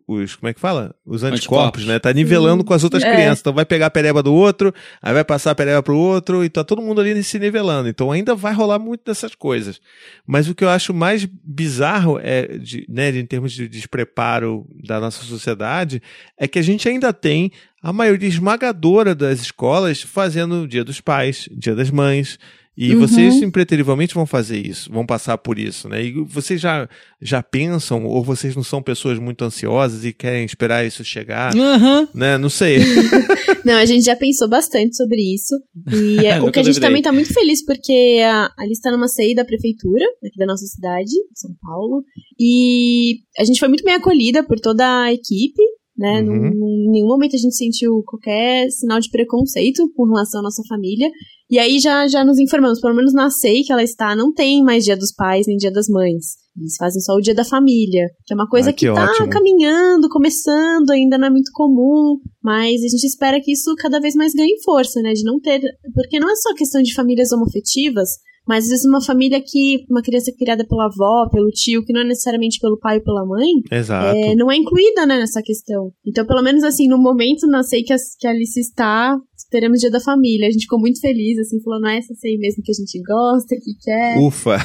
[SPEAKER 1] o- os. Como é que fala? Os anticorpos,
[SPEAKER 2] Anticorpos.
[SPEAKER 1] né? Tá nivelando com as outras
[SPEAKER 4] É.
[SPEAKER 1] crianças. Então vai pegar a pereba do outro, aí vai passar a pereba pro outro, e tá todo mundo ali se nivelando. Então ainda vai rolar muito dessas coisas. Mas o que eu acho mais bizarro é, de, né, em termos de despreparo da nossa sociedade, é que a gente ainda tem a maioria esmagadora das escolas fazendo Dia dos Pais, Dia das Mães. E
[SPEAKER 4] Uhum.
[SPEAKER 1] vocês impreterivelmente vão fazer isso, vão passar por isso, né? E vocês já, já pensam, ou vocês não são pessoas muito ansiosas e querem esperar isso chegar,
[SPEAKER 2] Aham.
[SPEAKER 1] né? Não sei. *laughs*
[SPEAKER 5] Não, a gente já pensou bastante sobre isso. E *laughs* é, o que a gente também tá muito feliz, porque a Alice tá numa CI da prefeitura, aqui da nossa cidade, São Paulo. E a gente foi muito bem acolhida por toda a equipe, né?
[SPEAKER 1] Uhum.
[SPEAKER 5] Num- em nenhum momento a gente sentiu qualquer sinal de preconceito com relação à nossa família. E aí já, já nos informamos, pelo menos na CEI que ela está, não tem mais dia dos pais nem dia das mães. Eles fazem só o dia da família, que é uma coisa
[SPEAKER 1] Ah, que
[SPEAKER 5] que, tá caminhando, começando, ainda não é muito comum, mas a gente espera que isso cada vez mais ganhe força, né? De não ter. Porque não é só questão de famílias homofetivas, mas às vezes uma família que. Uma criança criada pela avó, pelo tio, que não é necessariamente pelo pai ou pela mãe,
[SPEAKER 1] Exato.
[SPEAKER 5] é, não é incluída né, nessa questão. Então, pelo menos assim, no momento, não sei que a, que a Alice está, teremos Dia da Família. A gente ficou muito feliz, assim, falou, não é essa aí mesmo que a gente gosta, que quer.
[SPEAKER 1] Ufa.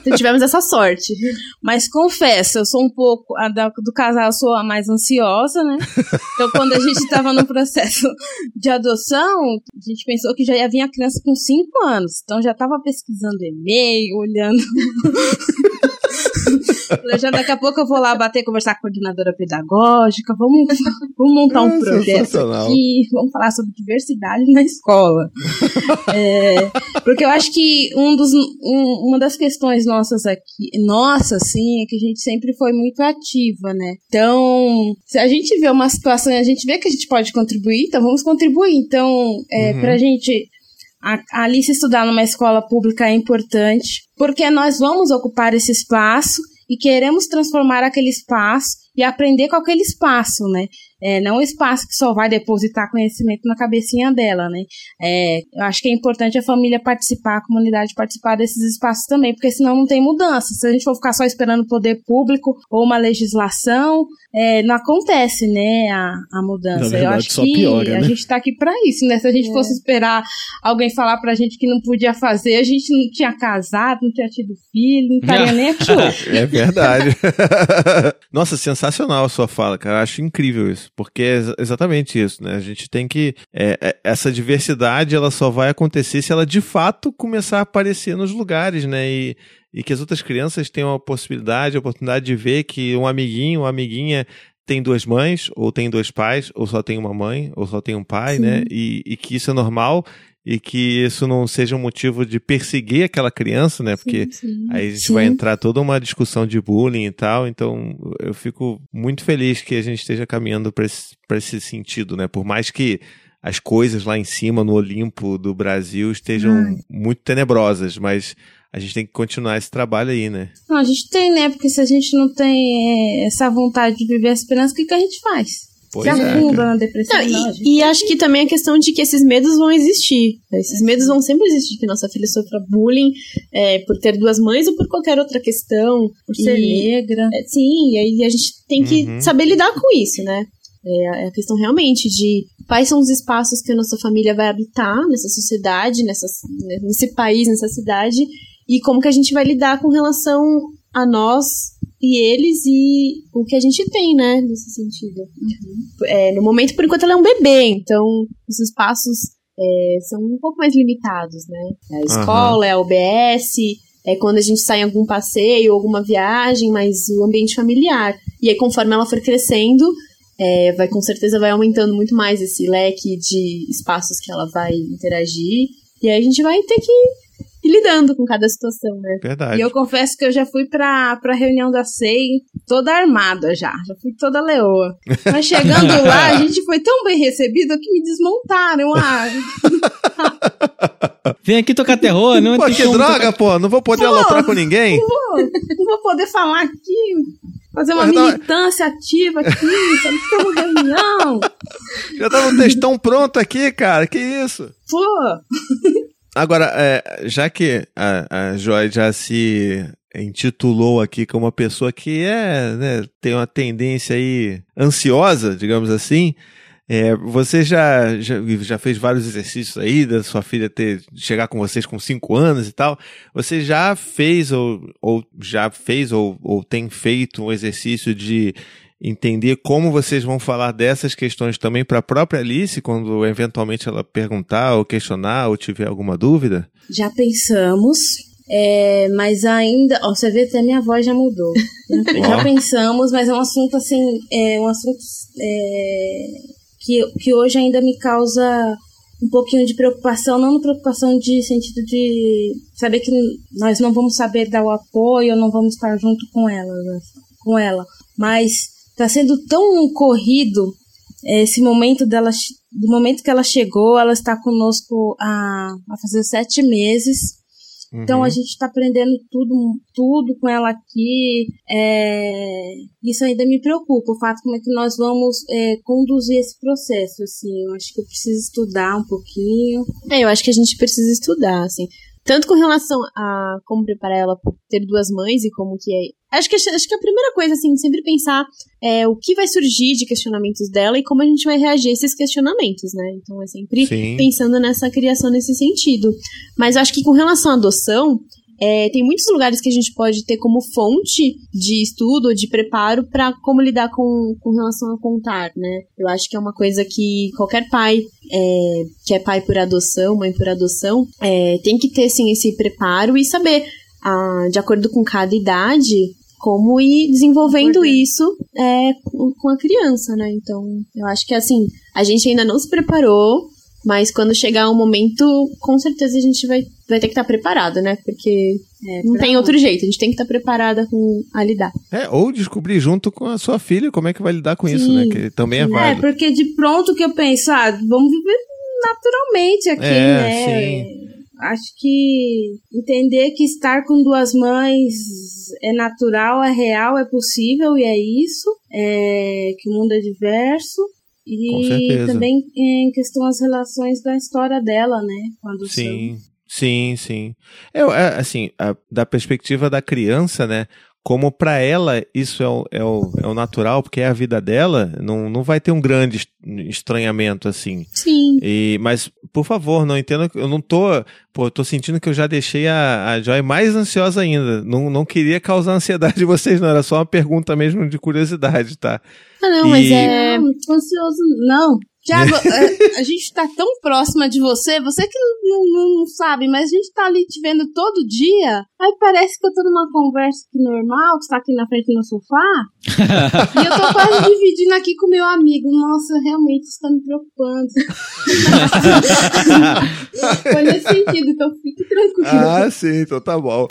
[SPEAKER 5] Então, tivemos essa sorte.
[SPEAKER 4] Mas confesso, eu sou um pouco, a da- do casal, eu sou a mais ansiosa, né? Então, quando a gente estava no processo de adoção, a gente pensou que já ia vir a criança com 5 anos. Então, já estava pesquisando e-mail, olhando. *laughs* Já daqui a pouco eu vou lá bater, conversar com a coordenadora pedagógica, vamos, vamos montar um
[SPEAKER 1] Ah,
[SPEAKER 4] projeto aqui, vamos falar sobre diversidade na escola. É, porque eu acho que um dos, um- uma das questões nossas aqui, nossa, sim, é que a gente sempre foi muito ativa, né? Então, se a gente vê uma situação e a gente vê que a gente pode contribuir, então vamos contribuir. Então, é,
[SPEAKER 1] Uhum.
[SPEAKER 4] pra gente a Alice estudar numa escola pública é importante, porque nós vamos ocupar esse espaço e queremos transformar aquele espaço e aprender com aquele espaço, né? É, não um espaço que só vai depositar conhecimento na cabecinha dela, né? É, eu acho que é importante a família participar, a comunidade participar desses espaços também, porque senão não tem mudança. Se a gente for ficar só esperando o poder público ou uma legislação, é, não acontece, né, a, a mudança.
[SPEAKER 3] Na verdade,
[SPEAKER 4] eu acho
[SPEAKER 3] só
[SPEAKER 4] que
[SPEAKER 3] piora,
[SPEAKER 4] a
[SPEAKER 3] né?
[SPEAKER 4] gente tá aqui pra isso, né? Se a gente
[SPEAKER 5] É.
[SPEAKER 4] fosse esperar alguém falar pra gente que não podia fazer, a gente não tinha casado, não tinha tido filho, não estaria nem aqui *laughs* hoje.
[SPEAKER 1] É verdade. *laughs* Nossa, sensacional a sua fala, cara. Eu acho incrível isso. Porque é ex- exatamente isso, né? A gente tem que. é, é, essa diversidade ela só vai acontecer se ela de fato começar a aparecer nos lugares, né? E, e que as outras crianças tenham a possibilidade, a oportunidade de ver que um amiguinho, uma amiguinha tem duas mães, ou tem dois pais, ou só tem uma mãe, ou só tem um pai,
[SPEAKER 5] Sim.
[SPEAKER 1] né? E, e que isso é normal e que isso não seja um motivo de perseguir aquela criança, né? Porque
[SPEAKER 5] Sim, sim.
[SPEAKER 1] Aí a gente
[SPEAKER 5] Sim.
[SPEAKER 1] vai entrar toda uma discussão de bullying e tal, então eu fico muito feliz que a gente esteja caminhando para esse, pra esse sentido, né? Por mais que as coisas lá em cima, no Olimpo do Brasil, estejam
[SPEAKER 4] Ai.
[SPEAKER 1] muito tenebrosas, mas a gente tem que continuar esse trabalho aí, né?
[SPEAKER 4] Não, a gente tem, né? Porque se a gente não tem é, essa vontade de viver a esperança, o que, que a gente faz?
[SPEAKER 1] Pois
[SPEAKER 4] se
[SPEAKER 1] é,
[SPEAKER 4] afunda
[SPEAKER 1] cara.
[SPEAKER 4] na depressão.
[SPEAKER 5] Não,
[SPEAKER 4] não,
[SPEAKER 5] e, e acho que também a questão de que esses medos vão existir. Esses medos vão sempre existir, que nossa filha sofra bullying é, por ter duas mães ou por qualquer outra questão.
[SPEAKER 4] por ser
[SPEAKER 5] E-
[SPEAKER 4] negra.
[SPEAKER 5] É, sim, e aí a gente tem que
[SPEAKER 1] Uhum.
[SPEAKER 5] saber lidar com isso, né? É a- é a questão realmente de quais são os espaços que a nossa família vai habitar nessa sociedade, nessa, nesse país, nessa cidade, e como que a gente vai lidar com relação a nós e eles e o que a gente tem, né, nesse sentido. É, no momento, por enquanto, ela é um bebê, então os espaços é, são um pouco mais limitados, né? A escola, é a OBS, é quando a gente sai em algum passeio, alguma viagem, mas o ambiente familiar. E aí, conforme ela for crescendo, é, vai com certeza vai aumentando muito mais esse leque de espaços que ela vai interagir. E aí a gente vai ter que ir lidando com cada situação, né?
[SPEAKER 1] Verdade.
[SPEAKER 4] E eu confesso que eu já fui pra, pra reunião da SEI toda armada já. Já fui toda leoa. Mas chegando *laughs* lá, a gente foi tão bem recebido que me desmontaram. Ah, *laughs*
[SPEAKER 2] Vem aqui tocar terror, não
[SPEAKER 1] Pô, que droga, pô! Não vou poder
[SPEAKER 4] Pô.
[SPEAKER 1] aloprar com ninguém?
[SPEAKER 4] pô, não vou poder falar aqui. Fazer uma militância ativa aqui, sabe? Uma reunião.
[SPEAKER 1] Já tava um textão pronto aqui, cara. Que isso?
[SPEAKER 4] Pô,
[SPEAKER 1] Agora, é, já que a, a Joy já se intitulou aqui como uma pessoa que é, né, tem uma tendência aí ansiosa, digamos assim, é, você já, já, já fez vários exercícios aí da sua filha ter chegar com vocês com 5 anos e tal. Você já fez ou, ou já fez ou, ou tem feito um exercício de entender como vocês vão falar dessas questões também para a própria Alice quando eventualmente ela perguntar ou questionar ou tiver alguma dúvida?
[SPEAKER 4] já pensamos. é, mas ainda, ó, você vê até minha voz já mudou. *laughs* Já pensamos, mas é um assunto assim, é um assunto é, que, que hoje ainda me causa um pouquinho de preocupação, não preocupação de sentido de saber que nós não vamos saber dar o apoio, não vamos estar junto com ela, com ela. Mas está sendo tão corrido é, esse momento dela, do momento que ela chegou, ela está conosco há, há fazer sete meses. Então
[SPEAKER 1] Uhum.
[SPEAKER 4] a gente está aprendendo tudo, tudo com ela aqui. é, isso ainda me preocupa, o fato como é que nós vamos é, conduzir esse processo. Assim, eu acho que eu preciso estudar um pouquinho.
[SPEAKER 5] É, eu acho que a gente precisa estudar, assim. Tanto com relação a como preparar ela por ter duas mães e como que é. Acho que, acho que a primeira coisa, assim, sempre pensar é o que vai surgir de questionamentos dela e como a gente vai reagir a esses questionamentos, né? Então é sempre
[SPEAKER 1] Sim.
[SPEAKER 5] pensando nessa criação nesse sentido. Mas eu acho que com relação à adoção, é, tem muitos lugares que a gente pode ter como fonte de estudo, de preparo para como lidar com, com relação a contar, né? Eu acho que é uma coisa que qualquer pai é, que é pai por adoção, mãe por adoção, é, tem que ter sim esse preparo e saber, ah, de acordo com cada idade, como ir desenvolvendo
[SPEAKER 4] Importante.
[SPEAKER 5] isso é, com a criança, né? Então, eu acho que assim, a gente ainda não se preparou, mas quando chegar um momento, com certeza a gente vai, vai ter que estar preparado, né? Porque
[SPEAKER 4] É,
[SPEAKER 5] não tem outro jeito, a gente tem que estar preparada com a lidar.
[SPEAKER 1] É, ou descobrir junto com a sua filha como é que vai lidar com isso,
[SPEAKER 5] Sim.
[SPEAKER 1] né? Que também é
[SPEAKER 4] É,
[SPEAKER 1] válido.
[SPEAKER 4] porque de pronto que eu penso, ah, vamos viver naturalmente aqui,
[SPEAKER 1] É,
[SPEAKER 4] né? Acho que entender que estar com duas mães é natural, é real, é possível e é isso. é, que o mundo é diverso. E também em questão as relações da história dela, né? Com a adoção.
[SPEAKER 1] Sim, sim, sim. Eu, é, assim, a- da perspectiva da criança, né? Como pra ela isso é o, é, o, é o natural, porque é a vida dela, não, não vai ter um grande est- estranhamento assim.
[SPEAKER 5] Sim.
[SPEAKER 1] E, mas, por favor, não entenda que eu não tô. Pô, eu tô sentindo que eu já deixei a, a Joy mais ansiosa ainda. Não, não queria causar ansiedade de vocês, não. Era só uma pergunta mesmo de curiosidade, tá?
[SPEAKER 5] Ah, não, mas
[SPEAKER 1] E-
[SPEAKER 5] é.
[SPEAKER 4] Não, tô ansioso. Não. Tiago, a, *laughs* a gente tá tão próxima de você, você que não, não- não sabe, mas a gente tá ali te vendo todo dia. Aí parece que eu tô numa conversa aqui normal, tu tá aqui na frente no sofá. *laughs* e eu tô quase dividindo aqui com meu amigo. Nossa, realmente isso tá me preocupando. *laughs* Foi nesse sentido, então fique tranquilo.
[SPEAKER 1] Ah, sim, então tá bom.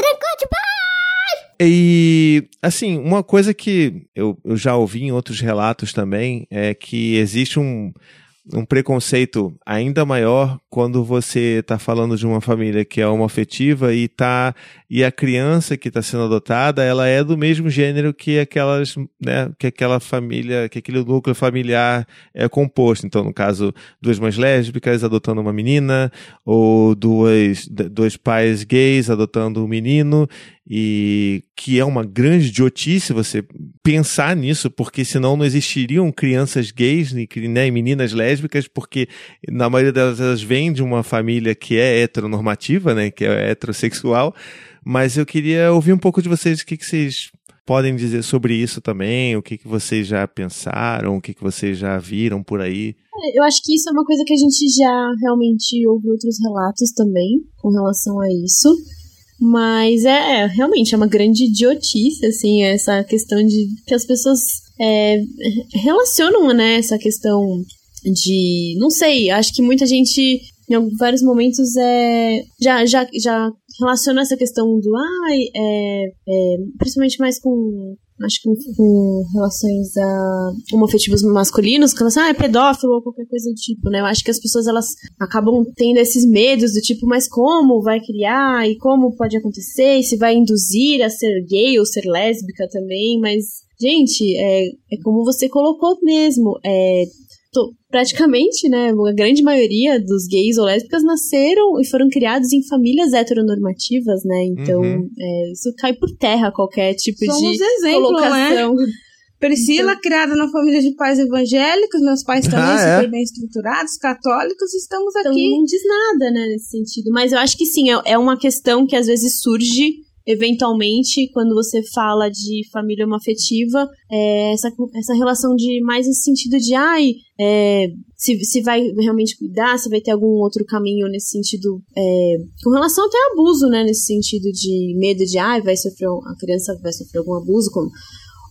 [SPEAKER 1] E, assim, uma coisa que eu, eu já ouvi em outros relatos também é que existe um, um preconceito ainda maior quando você está falando de uma família que é homoafetiva e tá e a criança que está sendo adotada ela é do mesmo gênero que aquelas né que aquela família que aquele núcleo familiar é composto. Então no caso duas mães lésbicas adotando uma menina ou duas dois pais gays adotando um menino e que é uma grande idiotice você pensar nisso, porque senão não existiriam crianças gays né, e meninas lésbicas, porque na maioria delas elas vêm de uma família que é heteronormativa, né, que é heterossexual, mas eu queria ouvir um pouco de vocês, o que, que vocês podem dizer sobre isso também, o que, que vocês já pensaram, o que, que vocês já viram por aí.
[SPEAKER 5] Eu acho que isso é uma coisa que a gente já realmente ouve outros relatos também com relação a isso. Mas é, é, realmente é uma grande idiotice, assim, essa questão de que as pessoas é, relacionam, né, essa questão de. Não sei, acho que muita gente, em vários momentos, é, já, já, já relaciona essa questão do. Ai, é, é, principalmente mais com. Acho que com, relações a homoafetivos masculinos, que elas, ah, é pedófilo ou qualquer coisa do tipo, né? Eu acho que as pessoas, elas acabam tendo esses medos do tipo, mas como vai criar e como pode acontecer, e se vai induzir a ser gay ou ser lésbica também, mas, gente, é, é como você colocou mesmo, é, praticamente, né, a grande maioria dos gays ou lésbicas nasceram e foram criados em famílias heteronormativas, né, então
[SPEAKER 1] Uhum.
[SPEAKER 5] é, isso cai por terra qualquer tipo
[SPEAKER 4] Somos
[SPEAKER 5] de
[SPEAKER 4] exemplo, né?
[SPEAKER 5] colocação.
[SPEAKER 4] Priscila, criada na família de pais evangélicos, meus pais também
[SPEAKER 1] Ah, é?
[SPEAKER 4] super bem estruturados, católicos, estamos
[SPEAKER 5] Então
[SPEAKER 4] aqui.
[SPEAKER 5] não diz nada, né, nesse sentido. Mas eu acho que sim, é, é uma questão que às vezes surge eventualmente quando você fala de família homoafetiva, é, essa, essa relação de mais esse sentido de ai, é, se, se vai realmente cuidar, se vai ter algum outro caminho nesse sentido, é, com relação até abuso, né, nesse sentido de medo de ai, vai sofrer, a criança vai sofrer algum abuso, como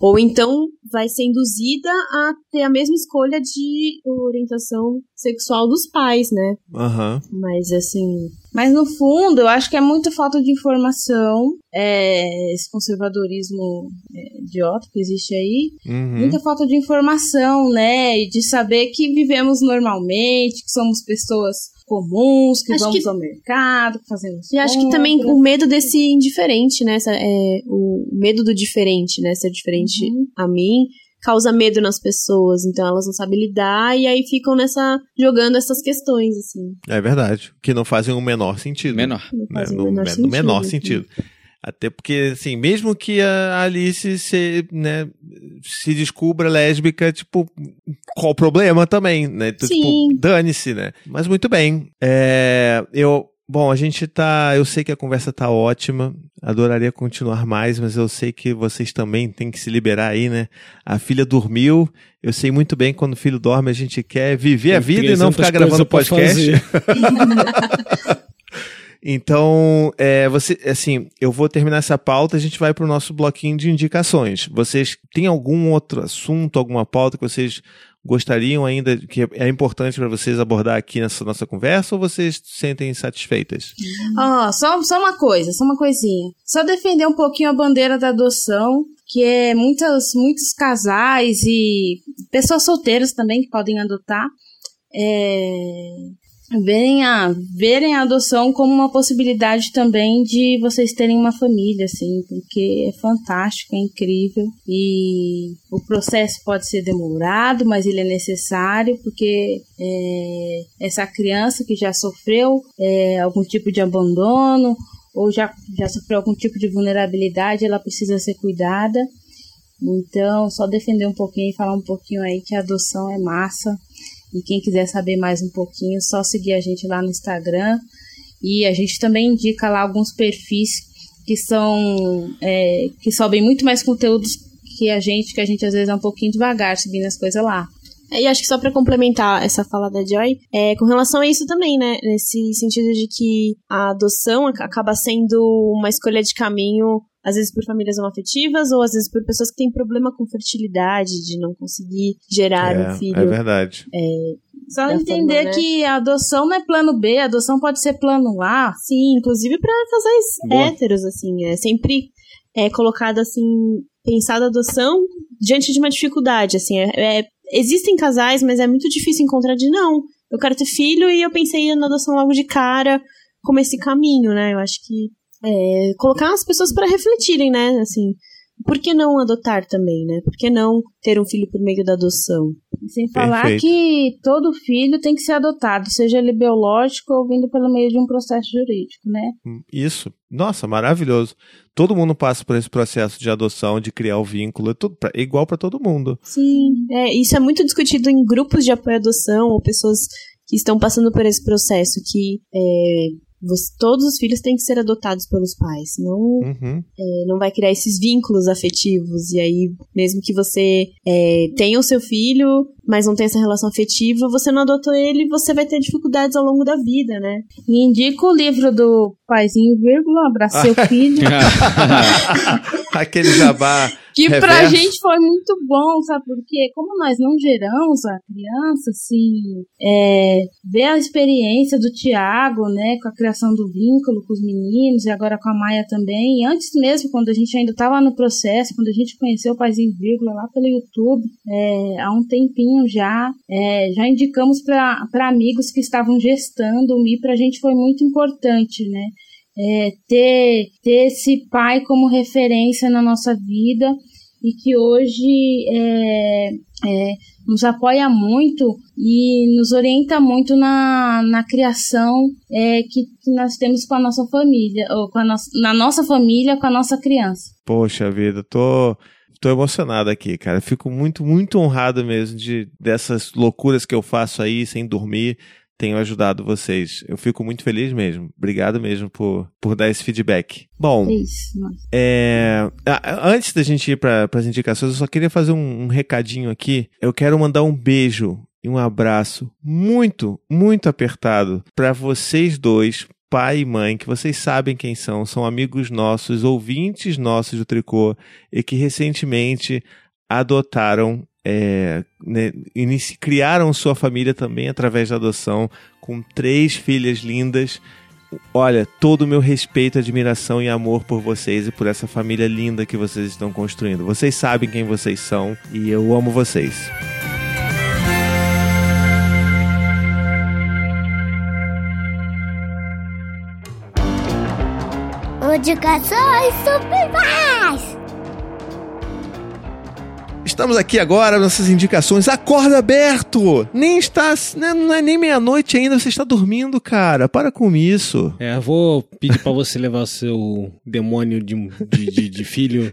[SPEAKER 5] ou então vai ser induzida a ter a mesma escolha de orientação sexual dos pais, né?
[SPEAKER 1] Aham.
[SPEAKER 5] Mas assim.
[SPEAKER 4] Mas no fundo, eu acho que é muita falta de informação, é, esse conservadorismo é, idiota que existe aí,
[SPEAKER 1] Uhum.
[SPEAKER 4] muita falta de informação, né? E de saber que vivemos normalmente, que somos pessoas comuns, que
[SPEAKER 5] Acho
[SPEAKER 4] vamos
[SPEAKER 5] que-
[SPEAKER 4] ao mercado, que fazemos
[SPEAKER 5] E acho que também o medo desse indiferente, né? Essa, é, o medo do diferente, né? Ser diferente a mim causa medo nas pessoas, então elas não sabem lidar e aí ficam nessa jogando essas questões assim.
[SPEAKER 1] É verdade. Que não fazem o menor sentido.
[SPEAKER 2] Menor.
[SPEAKER 5] Não
[SPEAKER 1] né? no,
[SPEAKER 5] menor
[SPEAKER 1] no
[SPEAKER 5] sentido,
[SPEAKER 1] menor
[SPEAKER 5] assim.
[SPEAKER 1] sentido. Até porque, assim, mesmo que a Alice se, né, se descubra lésbica, tipo, qual o problema também, né? Então,
[SPEAKER 5] Sim.
[SPEAKER 1] Tipo, dane-se, né? Mas muito bem. É, eu, bom, a gente tá, eu sei que a conversa tá ótima, adoraria continuar mais, mas eu sei que vocês também têm que se liberar aí, né? A filha dormiu, eu sei muito bem que quando o filho dorme a gente quer viver a
[SPEAKER 3] Tem
[SPEAKER 1] vida e não
[SPEAKER 3] 300
[SPEAKER 1] ficar gravando podcast. *laughs* Então, é, você, assim, eu vou terminar essa pauta, a gente vai para o nosso bloquinho de indicações. Vocês têm algum outro assunto, alguma pauta que vocês gostariam ainda, que é importante para vocês abordar aqui nessa nossa conversa, ou vocês se sentem satisfeitas?
[SPEAKER 4] Ó, só, só uma coisa, só uma coisinha. Só defender um pouquinho a bandeira da adoção, que é muitas, muitos casais e pessoas solteiras também que podem adotar. É, verem a, verem a adoção como uma possibilidade também de vocês terem uma família, assim, porque é fantástico, é incrível e o processo pode ser demorado, mas ele é necessário porque é, essa criança que já sofreu é, algum tipo de abandono ou já, já sofreu algum tipo de vulnerabilidade, ela precisa ser cuidada. Então, só defender um pouquinho e falar um pouquinho aí que a adoção é massa e quem quiser saber mais um pouquinho, só seguir a gente lá no Instagram. E a gente também indica lá alguns perfis que são é, que sobem muito mais conteúdos que a gente, que a gente às vezes é um pouquinho devagar subindo as coisas lá.
[SPEAKER 5] É, e acho que só para complementar essa fala da Joy, é, com relação a isso também, né? Nesse sentido de que a adoção acaba sendo uma escolha de caminho às vezes por famílias homoafetivas ou às vezes por pessoas que têm problema com fertilidade, de não conseguir gerar
[SPEAKER 1] é,
[SPEAKER 5] um filho.
[SPEAKER 1] É verdade.
[SPEAKER 5] É,
[SPEAKER 4] Só
[SPEAKER 5] Da
[SPEAKER 4] entender
[SPEAKER 5] forma, né?
[SPEAKER 4] que a adoção não é plano B, a adoção pode ser plano A.
[SPEAKER 5] sim, inclusive para casais
[SPEAKER 1] Boa.
[SPEAKER 5] héteros, assim, é sempre é colocada assim, pensada a adoção diante de uma dificuldade, assim, é, é- existem casais, mas é muito difícil encontrar de não, eu quero ter filho e eu pensei na adoção logo de cara, como esse caminho, né? Eu acho que é, colocar as pessoas para refletirem, né? Assim, por que não adotar também, né? Por que não ter um filho por meio da adoção?
[SPEAKER 4] Sem falar
[SPEAKER 1] Perfeito.
[SPEAKER 4] que todo filho tem que ser adotado, seja ele biológico ou vindo pelo meio de um processo jurídico, né?
[SPEAKER 1] Isso. Nossa, maravilhoso. Todo mundo passa por esse processo de adoção, de criar o vínculo, é tudo pra- é igual para todo mundo.
[SPEAKER 5] Sim, é, isso é muito discutido em grupos de apoio à adoção ou pessoas que estão passando por esse processo, que é, você- todos os filhos têm que ser adotados pelos pais, não,
[SPEAKER 1] Uhum.
[SPEAKER 5] é, não vai criar esses vínculos afetivos, e aí, mesmo que você é, tenha o seu filho, mas não tenha essa relação afetiva, você não adotou ele, você vai ter dificuldades ao longo da vida, né?
[SPEAKER 4] E indico o livro do Paizinho Vírgula, Abraça seu *laughs* filho. *laughs*
[SPEAKER 1] Aquele jabá.
[SPEAKER 4] Que pra
[SPEAKER 1] Reverso.
[SPEAKER 4] gente foi muito bom, sabe por quê? Como nós não geramos a criança, assim, é, ver a experiência do Tiago, né, com a criação do vínculo com os meninos e agora com a Maia também. E antes mesmo, quando a gente ainda estava no processo, quando a gente conheceu o Paizinho Vírgula lá pelo YouTube, é, há um tempinho já, é, já indicamos para amigos que estavam gestando o Mi, pra gente foi muito importante, né? É, ter, ter esse pai como referência na nossa vida e que hoje é, é, nos apoia muito e nos orienta muito na, na criação é, que, que nós temos com a nossa família, ou com a nossa, na nossa família com a nossa criança.
[SPEAKER 1] Poxa vida, tô, tô emocionado aqui, cara. Fico muito, muito honrado mesmo de dessas loucuras que eu faço aí sem dormir. Tenho ajudado vocês. Eu fico muito feliz mesmo. Obrigado mesmo por, por dar esse feedback. Bom,
[SPEAKER 4] É.
[SPEAKER 1] É, antes da gente ir para as indicações, eu só queria fazer um, um recadinho aqui. Eu quero mandar um beijo e um abraço muito, muito apertado para vocês dois, pai e mãe, que vocês sabem quem são, são amigos nossos, ouvintes nossos do Tricô e que recentemente adotaram, é, né, inici- criaram sua família também através da adoção, com três filhas lindas. Olha, todo o meu respeito, admiração e amor por vocês e por essa família linda que vocês estão construindo. Vocês sabem quem vocês são e eu amo vocês.
[SPEAKER 6] Indicações Superpais!
[SPEAKER 1] Estamos aqui agora, nossas indicações. Acorda aberto! Nem está. né, Não é nem meia-noite ainda, você está dormindo, cara. Para com isso.
[SPEAKER 3] É, vou pedir pra você levar o seu demônio de, de, de- de filho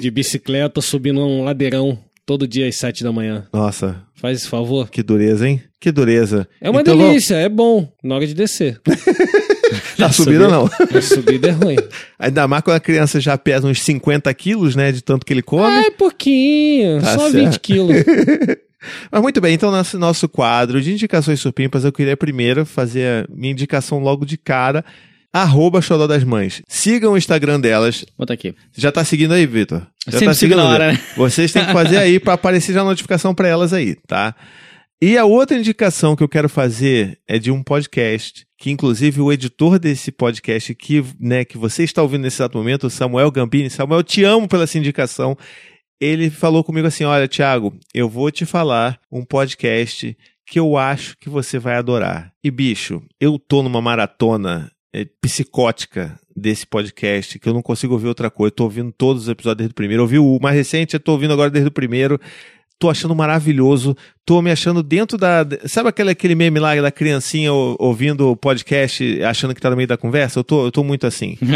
[SPEAKER 3] de bicicleta subindo um ladeirão todo dia às sete da manhã.
[SPEAKER 1] Nossa,
[SPEAKER 3] Faz esse favor.
[SPEAKER 1] que dureza, hein? Que dureza.
[SPEAKER 3] É uma
[SPEAKER 1] Então,
[SPEAKER 3] delícia, é bom, na hora de descer. *laughs* *laughs*
[SPEAKER 1] Na subida, não. *laughs*
[SPEAKER 3] Na subida é ruim.
[SPEAKER 1] Ainda mais quando a criança já pesa uns 50 quilos, né? De tanto que ele come.
[SPEAKER 3] É pouquinho,
[SPEAKER 1] Tá
[SPEAKER 3] só
[SPEAKER 1] certo.
[SPEAKER 3] 20 quilos. *laughs*
[SPEAKER 1] Mas muito bem, então nosso, nosso quadro de indicações supimpas, eu queria primeiro fazer a minha indicação logo de cara. Arroba Xodó das Mães. Sigam o Instagram delas.
[SPEAKER 2] Bota aqui.
[SPEAKER 1] Já tá seguindo aí, Vitor? Já
[SPEAKER 2] Sempre
[SPEAKER 1] tá
[SPEAKER 2] sigo na hora, né?
[SPEAKER 1] Vocês têm que fazer aí pra aparecer já a notificação pra elas aí, tá? E a outra indicação que eu quero fazer é de um podcast, que inclusive o editor desse podcast que, né, que você está ouvindo nesse exato momento, o Samuel Gambini. Samuel, te amo pela essa indicação. Ele falou comigo assim: olha, Thiago, eu vou te falar um podcast que eu acho que você vai adorar. E bicho, eu tô numa maratona é, psicótica desse podcast, que eu não consigo ouvir outra coisa. Eu tô ouvindo todos os episódios desde o primeiro. Eu ouvi o mais recente, eu tô ouvindo agora desde o primeiro. Tô achando maravilhoso. Tô me achando dentro da. Sabe aquele, aquele meme lá da criancinha ou- ouvindo o podcast achando que tá no meio da conversa? Eu tô, eu tô muito assim. *laughs*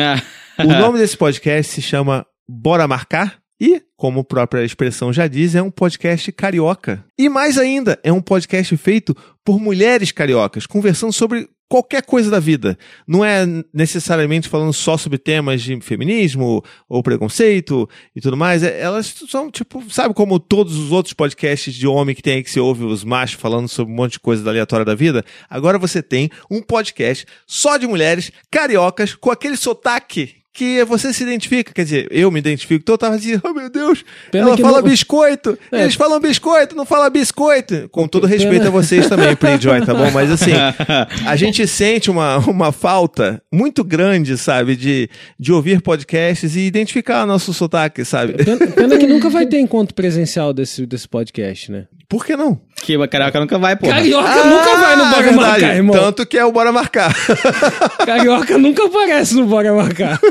[SPEAKER 1] O nome desse podcast se chama Bora Marcar e, como a própria expressão já diz, é um podcast carioca. E mais ainda, é um podcast feito por mulheres cariocas, conversando sobre qualquer coisa da vida. Não é necessariamente falando só sobre temas de feminismo ou preconceito e tudo mais. É- Elas são, tipo, sabe como todos os outros podcasts de homem que tem aí que você ouve os machos falando sobre um monte de coisa aleatória da vida? Agora você tem um podcast só de mulheres cariocas com aquele sotaque que você se identifica, quer dizer, eu me identifico, então eu tava assim, oh meu Deus,
[SPEAKER 3] Pena
[SPEAKER 1] ela fala
[SPEAKER 3] não-
[SPEAKER 1] biscoito,
[SPEAKER 3] É.
[SPEAKER 1] eles falam biscoito, não fala biscoito. Com todo
[SPEAKER 3] Pena-
[SPEAKER 1] respeito a vocês também, *laughs* Play Joy, tá bom? Mas assim, *laughs* a gente sente uma, uma falta muito grande, sabe, de, de ouvir podcasts e identificar nosso sotaque, sabe?
[SPEAKER 3] Pena, pena que nunca vai *laughs* ter encontro presencial desse, desse podcast, né?
[SPEAKER 1] Por que não?
[SPEAKER 2] Que o carioca nunca vai, pô.
[SPEAKER 3] Carioca nunca vai no Bora
[SPEAKER 1] Ah, verdade.
[SPEAKER 3] Marcar, irmão.
[SPEAKER 1] Tanto que é o Bora Marcar. *laughs*
[SPEAKER 3] Carioca nunca aparece no Bora Marcar. *laughs*